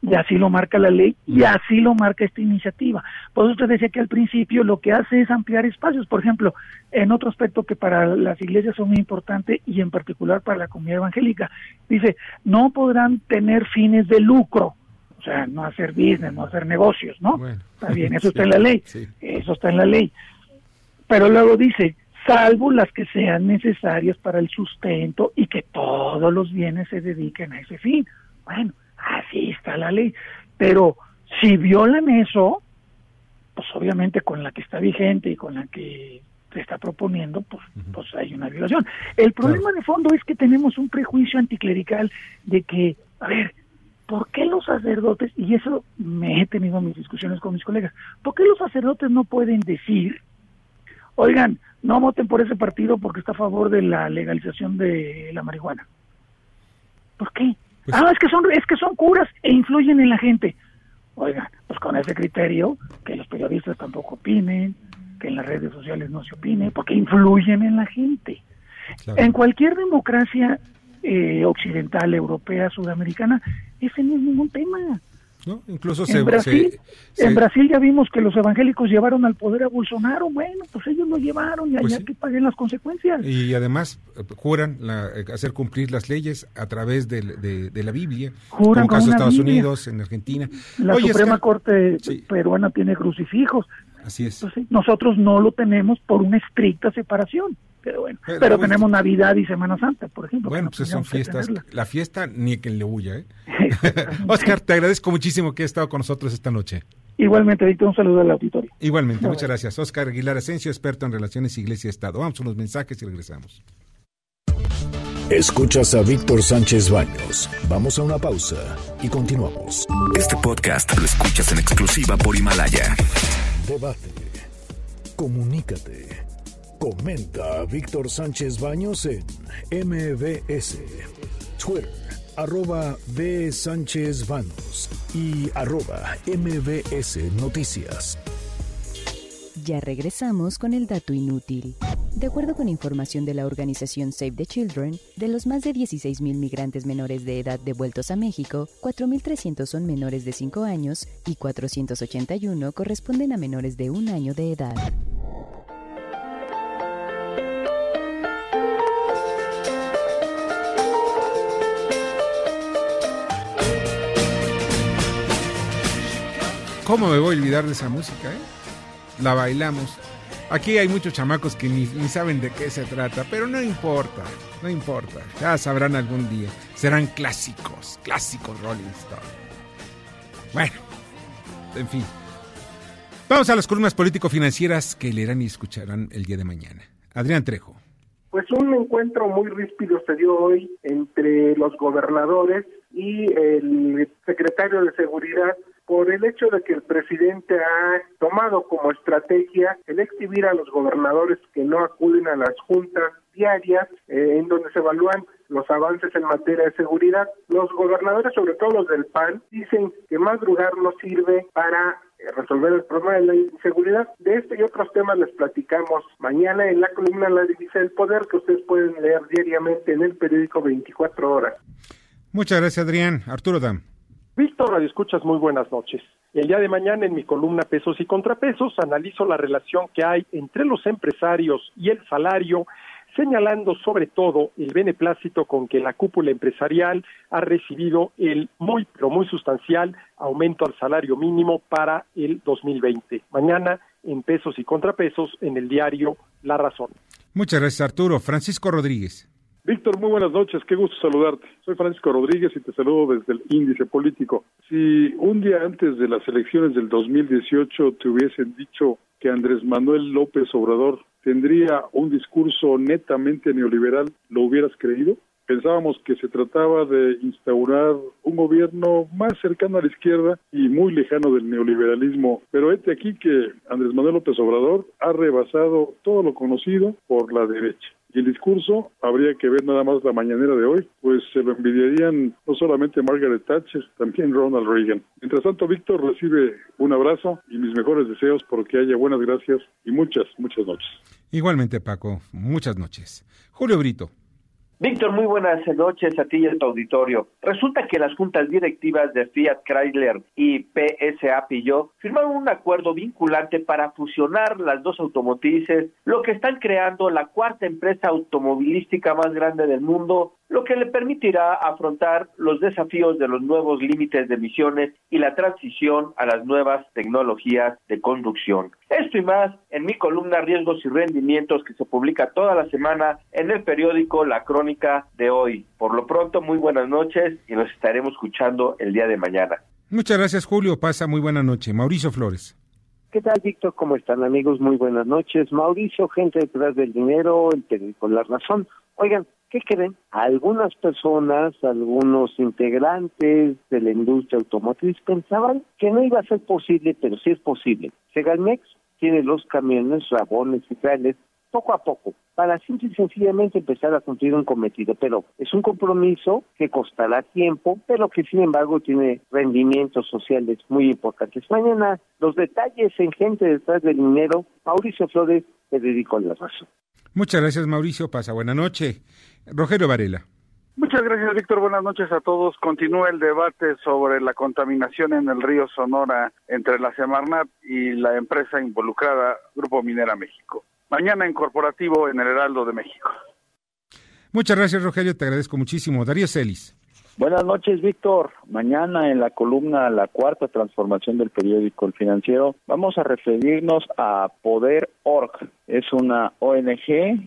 Y así lo marca la ley y así lo marca esta iniciativa. Por eso usted decía que al principio lo que hace es ampliar espacios. Por ejemplo, en otro aspecto que para las iglesias son muy importante y en particular para la comunidad evangélica, dice, no podrán tener fines de lucro. O sea, no hacer business, no hacer negocios, ¿no? está bien, eso está en la ley. Eso está en la ley. Pero luego dice, salvo las que sean necesarias para el sustento y que todos los bienes se dediquen a ese fin. Bueno, así está la ley. Pero si violan eso, pues obviamente con la que está vigente y con la que se está proponiendo, pues, pues hay una violación. El problema de fondo es que tenemos un prejuicio anticlerical de que, a ver, ¿por qué los sacerdotes, y eso me he tenido mis discusiones con mis colegas, ¿por qué los sacerdotes no pueden decir oigan, no voten por ese partido porque está a favor de la legalización de la marihuana. ¿Por qué? Pues ah, es que son es que son curas e influyen en la gente. Oigan, pues con ese criterio que los periodistas tampoco opinen, que en las redes sociales no se opine, porque influyen en la gente. En cualquier democracia eh, occidental, europea, sudamericana, ese no es ningún tema. Incluso en, Brasil, en Brasil ya vimos que los evangélicos llevaron al poder a Bolsonaro, bueno, pues ellos lo llevaron y pues allá que paguen las consecuencias. Y además eh, juran eh, hacer cumplir las leyes a través de, la Biblia, juran como caso de Estados Unidos, en Argentina. La Suprema Corte peruana tiene crucifijos. Así es. nosotros no lo tenemos por una estricta separación pero bueno. Pero, tenemos Navidad y Semana Santa, por ejemplo. Bueno, pues son fiestas. La fiesta ni que le huya, ¿eh? Oscar, te agradezco muchísimo que hayas estado con nosotros esta noche. Igualmente, Víctor, un saludo al auditorio. Igualmente, muchas gracias. Oscar Aguilar Asensio, experto en relaciones Iglesia-Estado. Vamos a unos mensajes y regresamos. Escuchas a Víctor Sánchez Baños. Vamos a una pausa y continuamos. Este podcast lo escuchas en exclusiva por Himalaya. Debate. Comunícate. Comenta Víctor Sánchez Baños en MBS, Twitter, arroba B. Sánchez Baños y arroba MBS Noticias. Ya regresamos con el dato inútil. De acuerdo con información de la organización Save the Children, de los más de 16.000 migrantes menores de edad devueltos a México, 4.300 son menores de 5 años y 481 corresponden a menores de un año de edad. ¿Cómo me voy a olvidar de esa música? Eh? La bailamos. Aquí hay muchos chamacos que ni, saben de qué se trata, pero no importa, no importa. Ya sabrán algún día. Serán clásicos, clásicos Rolling Stone. Bueno, en fin. Vamos a las columnas político-financieras que leerán y escucharán el día de mañana. Adrián Trejo. Pues un encuentro muy ríspido se dio hoy entre los gobernadores y el secretario de Seguridad por el hecho de que el presidente ha tomado como estrategia el exhibir a los gobernadores que no acuden a las juntas diarias eh, en donde se evalúan los avances en materia de seguridad. Los gobernadores, sobre todo los del PAN, dicen que madrugar no sirve para eh, resolver el problema de la inseguridad. De este y otros temas les platicamos mañana en la columna La Divisa del Poder que ustedes pueden leer diariamente en el periódico 24 horas. Muchas gracias, Adrián. Arturo Dam. Víctor Radio Escuchas, muy buenas noches. El día de mañana en mi columna Pesos y Contrapesos analizo la relación que hay entre los empresarios y el salario señalando sobre todo el beneplácito con que la cúpula empresarial ha recibido el muy, pero muy sustancial aumento al salario mínimo para el 2020. Mañana en pesos y contrapesos en el diario La Razón. Muchas gracias, Arturo. Francisco Rodríguez. Víctor, muy buenas noches, qué gusto saludarte. Soy Francisco Rodríguez y te saludo desde el índice político. Si un día antes de las elecciones del 2018 te hubiesen dicho que Andrés Manuel López Obrador tendría un discurso netamente neoliberal, ¿lo hubieras creído? Pensábamos que se trataba de instaurar un gobierno más cercano a la izquierda y muy lejano del neoliberalismo, pero este aquí que Andrés Manuel López Obrador ha rebasado todo lo conocido por la derecha. Y el discurso, habría que ver nada más la mañanera de hoy, pues se lo envidiarían no solamente Margaret Thatcher, también Ronald Reagan. Mientras tanto, Víctor recibe un abrazo y mis mejores deseos porque haya buenas gracias y muchas, muchas noches. Igualmente, Paco, muchas noches. Julio Brito. Víctor, muy buenas noches a ti y a tu auditorio. Resulta que las juntas directivas de Fiat Chrysler y PSA Peugeot firmaron un acuerdo vinculante para fusionar las dos automotrices, lo que están creando la cuarta empresa automovilística más grande del mundo lo que le permitirá afrontar los desafíos de los nuevos límites de emisiones y la transición a las nuevas tecnologías de conducción. Esto y más en mi columna Riesgos y Rendimientos que se publica toda la semana en el periódico La Crónica de hoy. Por lo pronto, muy buenas noches y nos estaremos escuchando el día de mañana. Muchas gracias, Julio. Pasa muy buena noche. Mauricio Flores. ¿Qué tal, Víctor? ¿Cómo están, amigos? Muy buenas noches. Mauricio, gente detrás del dinero, el periódico La Razón. Oigan, ¿qué creen? Algunas personas, algunos integrantes de la industria automotriz pensaban que no iba a ser posible, pero sí es posible. Segalmex tiene los camiones, rabones y trailers poco a poco, para simple y sencillamente empezar a cumplir un cometido. Pero es un compromiso que costará tiempo, pero que sin embargo tiene rendimientos sociales muy importantes. Mañana los detalles en gente detrás del dinero. Mauricio Flores, te dedico la razón. Muchas gracias, Mauricio. Pasa buena noche. Rogelio Varela. Muchas gracias, Víctor. Buenas noches a todos. Continúa el debate sobre la contaminación en el río Sonora entre la Semarnat y la empresa involucrada, Grupo Minera México. Mañana en Corporativo en el Heraldo de México. Muchas gracias, Rogelio. Te agradezco muchísimo. Darío Celis. Buenas noches, Víctor. Mañana en la columna La Cuarta Transformación del Periódico El Financiero vamos a referirnos a Poder Org. Es una ONG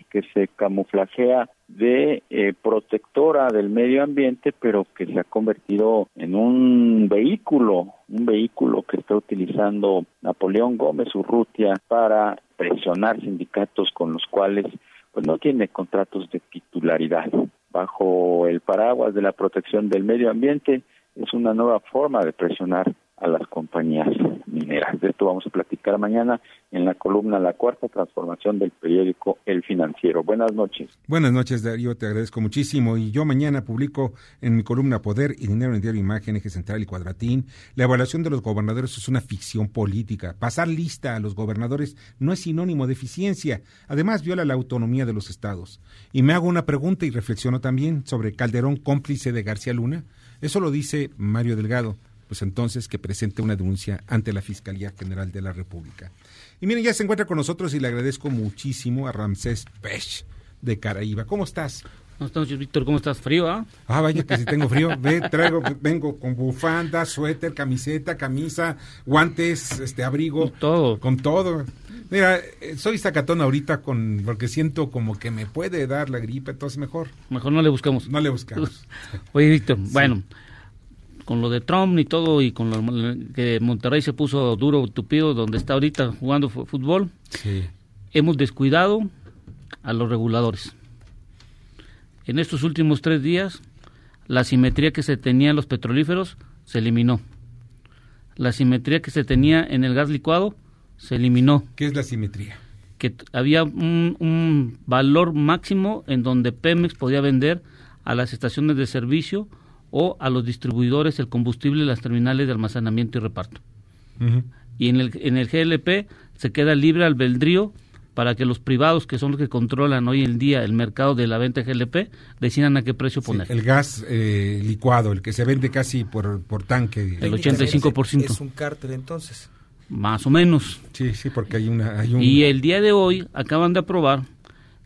que se camuflajea de eh, protectora del medio ambiente, pero que se ha convertido en un vehículo, un vehículo que está utilizando Napoleón Gómez Urrutia para presionar sindicatos con los cuales pues no tiene contratos de titularidad bajo el paraguas de la protección del medio ambiente. Es una nueva forma de presionar a las compañías mineras. De esto vamos a platicar mañana en la columna La Cuarta Transformación del periódico El Financiero. Buenas noches. Buenas noches, Darío, te agradezco muchísimo. Y yo mañana publico en mi columna Poder y Dinero en Diario Imagen, Eje Central y Cuadratín. La evaluación de los gobernadores es una ficción política. Pasar lista a los gobernadores no es sinónimo de eficiencia. Además, viola la autonomía de los estados. Y me hago una pregunta y reflexiono también sobre Calderón cómplice de García Luna. Eso lo dice Mario Delgado pues entonces que presente una denuncia ante la Fiscalía General de la República. Y miren, ya se encuentra con nosotros y le agradezco muchísimo a Ramsés Pech de Caraíba. ¿Cómo estás? Buenas noches, Víctor. ¿Cómo estás? ¿Frío, ah? Ah, vaya que si tengo frío. Ve, traigo, vengo con bufanda, suéter, camiseta, camisa, guantes, este abrigo. todo. Con todo. Mira, eh, soy sacatón ahorita con porque siento como que me puede dar la gripe, entonces mejor. Mejor no le buscamos. No le buscamos. Oye, Víctor, bueno, con lo de Trump y todo, y con lo que Monterrey se puso duro, tupido, donde está ahorita jugando fútbol, hemos descuidado a los reguladores. En estos últimos tres días, la simetría que se tenía en los petrolíferos se eliminó. la simetría que se tenía en el gas licuado se eliminó. ¿Qué es la simetría? Que había un, un valor máximo en donde Pemex podía vender a las estaciones de servicio o a los distribuidores el combustible en las terminales de almacenamiento y reparto. Y en el, en el GLP se queda libre albedrío para que los privados, que son los que controlan hoy en día el mercado de la venta de GLP, decidan a qué precio poner. el gas eh, licuado, el que se vende casi por, por tanque. El 85%. Es un cártel entonces. Más o menos. Sí, sí, porque hay una... Hay un... Y el día de hoy acaban de aprobar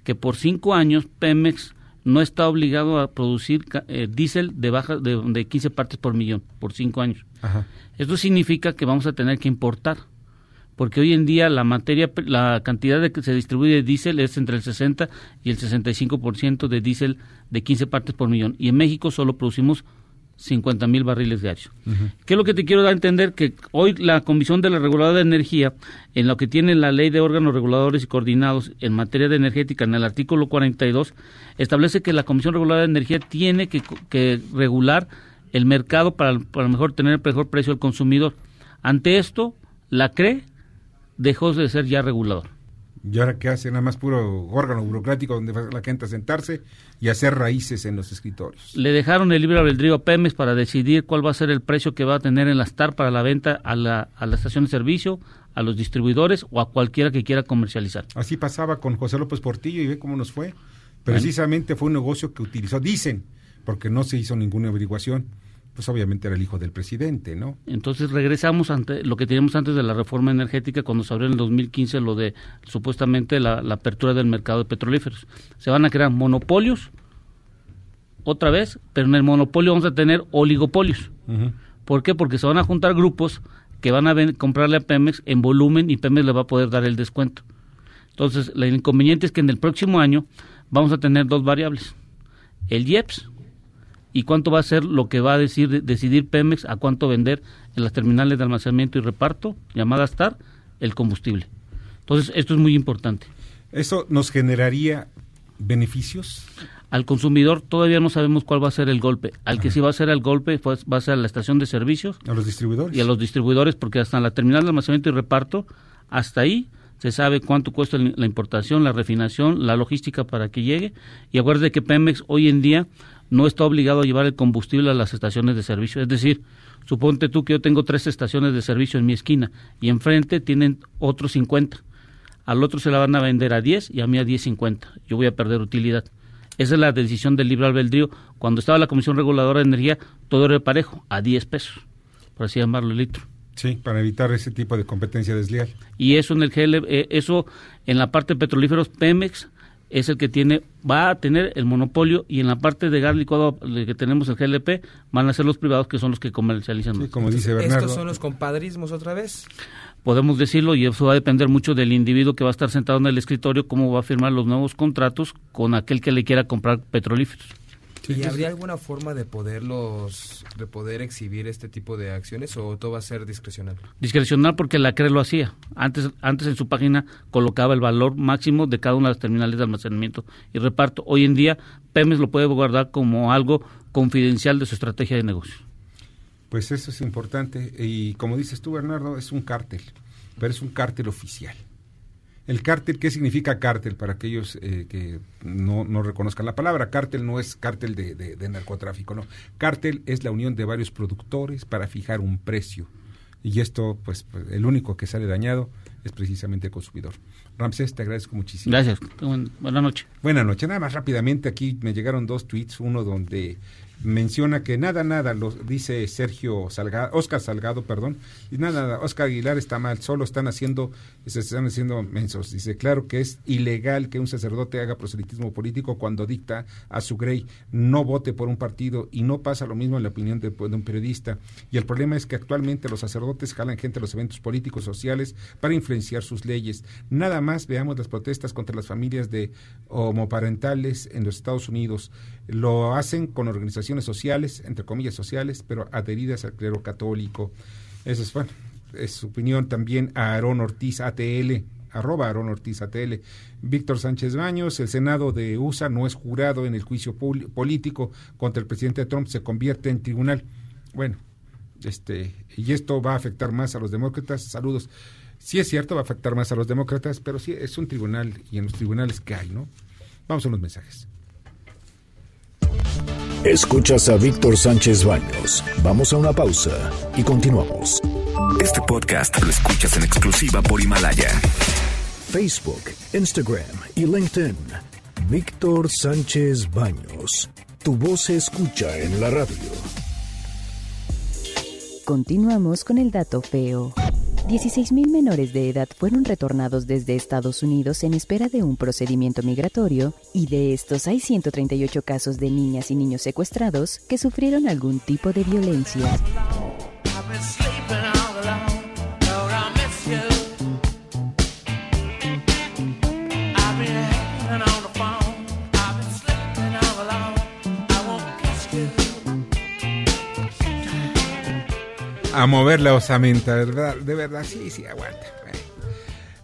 que por cinco años Pemex no está obligado a producir eh, diésel de baja de, de 15 partes por millón por cinco años. Ajá. Esto significa que vamos a tener que importar, porque hoy en día la materia, la cantidad de que se distribuye de diésel es entre el 60 y el 65% de diésel de 15 partes por millón. Y en México solo producimos 50 mil barriles diarios. ¿Qué es lo que te quiero dar a entender? Que hoy la Comisión de la Reguladora de Energía, en lo que tiene la Ley de órganos reguladores y coordinados en materia de energética, en el artículo 42, establece que la Comisión Reguladora de Energía tiene que, que regular el mercado para, para mejor tener el mejor precio al consumidor. Ante esto, la CRE dejó de ser ya regulador. ¿Y ahora qué hace? Nada más puro órgano burocrático donde va la gente a sentarse y hacer raíces en los escritorios. Le dejaron el libre albedrío a Pemex para decidir cuál va a ser el precio que va a tener en la STAR para la venta a la, a la estación de servicio, a los distribuidores o a cualquiera que quiera comercializar. Así pasaba con José López Portillo y ve cómo nos fue. Precisamente fue un negocio que utilizó, dicen, porque no se hizo ninguna averiguación, pues obviamente era el hijo del presidente, ¿no? Entonces regresamos ante lo que teníamos antes de la reforma energética cuando se abrió en el 2015 lo de supuestamente la, la apertura del mercado de petrolíferos. Se van a crear monopolios otra vez, pero en el monopolio vamos a tener oligopolios. ¿Por qué? Porque se van a juntar grupos que van a ven- comprarle a Pemex en volumen y Pemex le va a poder dar el descuento. Entonces, el inconveniente es que en el próximo año vamos a tener dos variables. El IEPS y cuánto va a ser lo que va a decir, decidir Pemex a cuánto vender en las terminales de almacenamiento y reparto, llamadas TAR, el combustible. Entonces, esto es muy importante. ¿Eso nos generaría beneficios? Al consumidor todavía no sabemos cuál va a ser el golpe. Al que sí va a ser el golpe pues, va a ser a la estación de servicios. A los distribuidores. Y a los distribuidores, porque hasta la terminal de almacenamiento y reparto, hasta ahí se sabe cuánto cuesta la importación, la refinación, la logística para que llegue. Y acuérdate que Pemex hoy en día no está obligado a llevar el combustible a las estaciones de servicio. Es decir, suponte tú que yo tengo tres estaciones de servicio en mi esquina y enfrente tienen otros 50. Al otro se la van a vender a 10 y a mí a 10.50. Yo voy a perder utilidad. Esa es la decisión del libre albedrío. Cuando estaba la Comisión Reguladora de Energía, todo era parejo, a 10 pesos, por así llamarlo el litro. Sí, para evitar ese tipo de competencia desleal. Y eso en el GL, eh, eso en la parte de petrolíferos, Pemex es el que tiene, va a tener el monopolio y en la parte de gas licuado que tenemos el GLP van a ser los privados que son los que comercializan. como dice Estos son los compadrismos otra vez. podemos decirlo y eso va a depender mucho del individuo que va a estar sentado en el escritorio cómo va a firmar los nuevos contratos con aquel que le quiera comprar petrolíferos. ¿Y habría alguna forma de poderlos, de poder exhibir este tipo de acciones o todo va a ser discrecional? Discrecional porque la CRE lo hacía. Antes, antes en su página colocaba el valor máximo de cada una de las terminales de almacenamiento y reparto. Hoy en día Pemex lo puede guardar como algo confidencial de su estrategia de negocio. Pues eso es importante. Y como dices tú, Bernardo, es un cártel, pero es un cártel oficial. El cártel, ¿qué significa cártel para aquellos eh, que no, no reconozcan la palabra? Cártel no es cártel de, de- de narcotráfico, no. Cártel es la unión de varios productores para fijar un precio. Y esto, pues, pues, el único que sale dañado es precisamente el consumidor. Ramsés, te agradezco muchísimo. Gracias. Buen- Buenas noches. Buenas noches. Nada más rápidamente aquí me llegaron dos tweets, uno donde menciona que nada, nada, lo dice Sergio Salgado, Oscar Salgado, perdón, y nada, nada, Oscar Aguilar está mal, solo están haciendo, se están haciendo mensos. Dice, claro que es ilegal que un sacerdote haga proselitismo político cuando dicta a su grey no vote por un partido y no pasa lo mismo en la opinión de, de un periodista. Y el problema es que actualmente los sacerdotes jalan gente a los eventos políticos sociales para influenciar sus leyes. Nada más veamos las protestas contra las familias de homoparentales en los Estados Unidos. Lo hacen con organizaciones sociales, entre comillas sociales, pero adheridas al clero católico. Eso es, bueno, es su opinión también a Aarón Ortiz ATL, arroba Aarón Ortiz ATL. Víctor Sánchez Baños, el Senado de USA no es jurado en el juicio pol- político contra el presidente Trump, se convierte en tribunal. Bueno, Este, y esto va a afectar más a los demócratas. Saludos. Sí es cierto, va a afectar más a los demócratas, pero sí es un tribunal y en los tribunales que hay, ¿no? Vamos a los mensajes. Escuchas a Víctor Sánchez Baños. Vamos a una pausa y continuamos. Este podcast lo escuchas en exclusiva por Himalaya. Facebook, Instagram y LinkedIn. Víctor Sánchez Baños. Tu voz se escucha en la radio. Continuamos con el dato feo. 16.000 menores de edad fueron retornados desde Estados Unidos en espera de un procedimiento migratorio y de estos hay 138 casos de niñas y niños secuestrados que sufrieron algún tipo de violencia. A mover la osamenta, ¿verdad? De verdad, sí, sí, aguanta.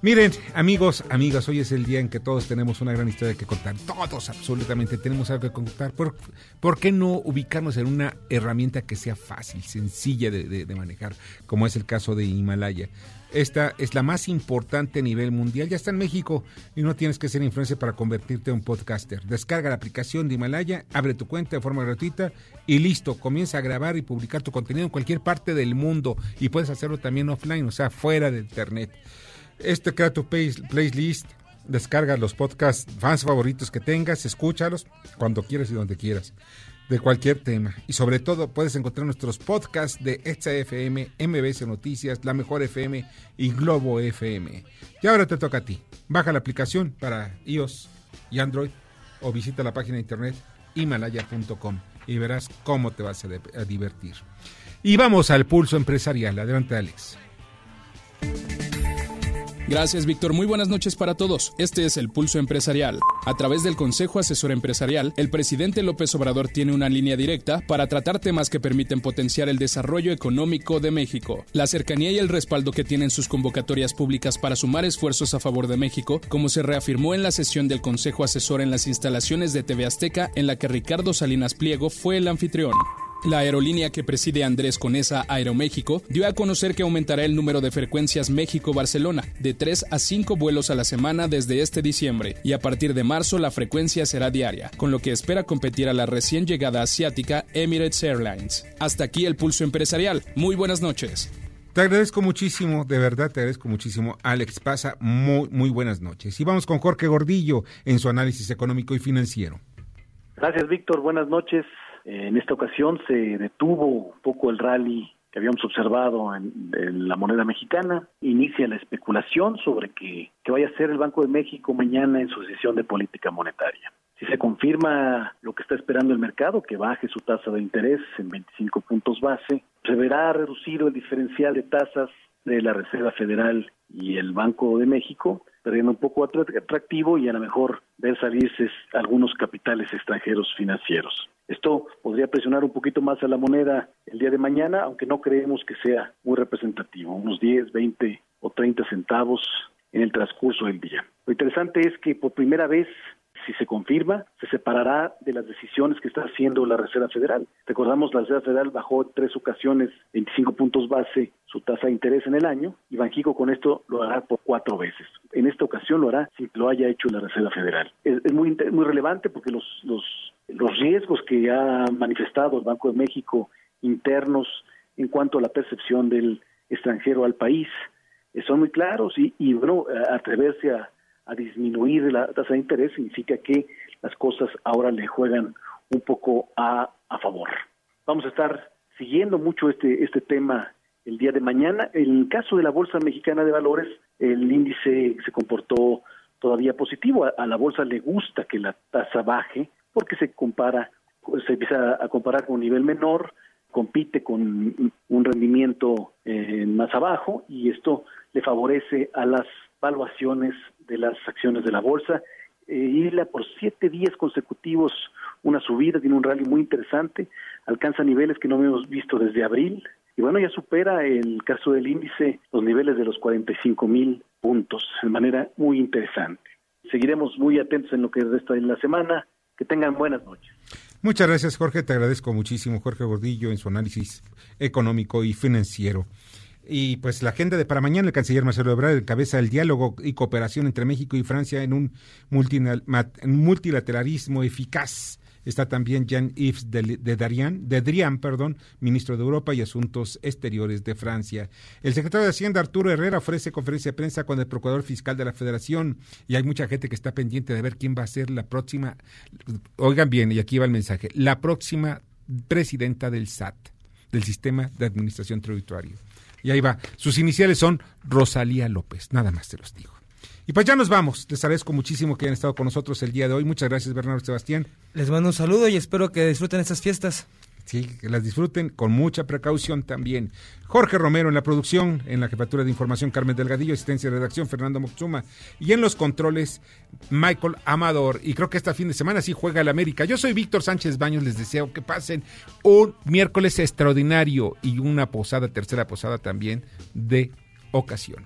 Miren, amigos, amigas, hoy es el día en que todos tenemos una gran historia que contar. Todos, absolutamente, tenemos algo que contar. ¿Por, ¿por qué no ubicarnos en una herramienta que sea fácil, sencilla de, de manejar, como es el caso de Himalaya? Esta es la más importante a nivel mundial. Ya está en México y no tienes que ser influencer para convertirte en un podcaster. Descarga la aplicación de Himalaya, abre tu cuenta de forma gratuita y listo. Comienza a grabar y publicar tu contenido en cualquier parte del mundo y puedes hacerlo también offline, o sea, fuera de internet. Este crea tu playlist, descarga los podcasts fans favoritos que tengas, escúchalos cuando quieras y donde quieras de cualquier tema. Y sobre todo puedes encontrar nuestros podcasts de Exa FM, MBC Noticias, La Mejor FM y Globo FM. Y ahora te toca a ti. Baja la aplicación para iOS y Android o visita la página de internet himalaya.com y verás cómo te vas a, a divertir. Y vamos al pulso empresarial. Adelante, Alex. Gracias, Víctor. Muy buenas noches para todos. Este es el Pulso Empresarial. A través del Consejo Asesor Empresarial, el presidente López Obrador tiene una línea directa para tratar temas que permiten potenciar el desarrollo económico de México. La cercanía y el respaldo que tienen sus convocatorias públicas para sumar esfuerzos a favor de México, como se reafirmó en la sesión del Consejo Asesor en las instalaciones de TV Azteca, en la que Ricardo Salinas Pliego fue el anfitrión. La aerolínea que preside Andrés Conesa Aeroméxico dio a conocer que aumentará el número de frecuencias México-Barcelona de 3 a 5 vuelos a la semana desde este diciembre y a partir de marzo la frecuencia será diaria, con lo que espera competir a la recién llegada asiática Emirates Airlines. Hasta aquí el pulso empresarial. Muy buenas noches. Te agradezco muchísimo, de verdad te agradezco muchísimo. Alex, pasa muy, muy buenas noches. Y vamos con Jorge Gordillo en su análisis económico y financiero. Gracias, Víctor. Buenas noches. En esta ocasión se detuvo un poco el rally que habíamos observado en, la moneda mexicana. Inicia la especulación sobre que, vaya a ser el Banco de México mañana en su decisión de política monetaria. Si se confirma lo que está esperando el mercado, que baje su tasa de interés en 25 puntos base, se verá reducido el diferencial de tasas de la Reserva Federal y el Banco de México, perdiendo un poco atractivo y a lo mejor ver salirse algunos capitales extranjeros financieros. Esto podría presionar un poquito más a la moneda el día de mañana, aunque no creemos que sea muy representativo, unos 10, 20 o 30 centavos en el transcurso del día. Lo interesante es que por primera vez si se confirma, se separará de las decisiones que está haciendo la Reserva Federal. Recordamos, la Reserva Federal bajó en tres ocasiones 25 puntos base su tasa de interés en el año y Banjico con esto lo hará por cuatro veces. En esta ocasión lo hará si lo haya hecho la Reserva Federal. Es, muy, muy relevante porque los, los, los riesgos que ha manifestado el Banco de México internos en cuanto a la percepción del extranjero al país eh, son muy claros y, y bueno, atreverse a a disminuir la tasa de interés significa que las cosas ahora le juegan un poco a, a favor. Vamos a estar siguiendo mucho este, este tema el día de mañana. En el caso de la Bolsa Mexicana de Valores, el índice se comportó todavía positivo. A, la bolsa le gusta que la tasa baje porque se compara, se empieza a comparar con un nivel menor, compite con un rendimiento eh, más abajo y esto le favorece a las valuaciones de las acciones de la bolsa. Eh, Isla por siete días consecutivos una subida, tiene un rally muy interesante, alcanza niveles que no hemos visto desde abril y bueno, ya supera el caso del índice los niveles de los 45 mil puntos de manera muy interesante. Seguiremos muy atentos en lo que resta de la semana. Que tengan buenas noches. Muchas gracias, Jorge. Te agradezco muchísimo, Jorge Gordillo, en su análisis económico y financiero. Y pues la agenda de para mañana, el canciller Marcelo Ebrard encabeza el diálogo y cooperación entre México y Francia en un multilateralismo eficaz Está también Jean-Yves de, Darian, de Drian, perdón, ministro de Europa y Asuntos Exteriores de Francia. El secretario de Hacienda, Arturo Herrera, ofrece conferencia de prensa con el procurador fiscal de la Federación y hay mucha gente que está pendiente de ver quién va a ser la próxima, oigan bien, y aquí va el mensaje, la próxima presidenta del SAT, del Sistema de Administración Tributaria. Y ahí va. Sus iniciales son Rosalía López, nada más te los digo. Y pues ya nos vamos. Les agradezco muchísimo que hayan estado con nosotros el día de hoy. Muchas gracias, Bernardo Sebastián. Les mando un saludo y espero que disfruten estas fiestas. Sí, que las disfruten con mucha precaución también. Jorge Romero en la producción, en la jefatura de información Carmen Delgadillo, asistencia de redacción Fernando Moxuma y en los controles Michael Amador. Y creo que este fin de semana sí juega el América. Yo soy Víctor Sánchez Baños, les deseo que pasen un miércoles extraordinario y una posada, tercera posada también de ocasión.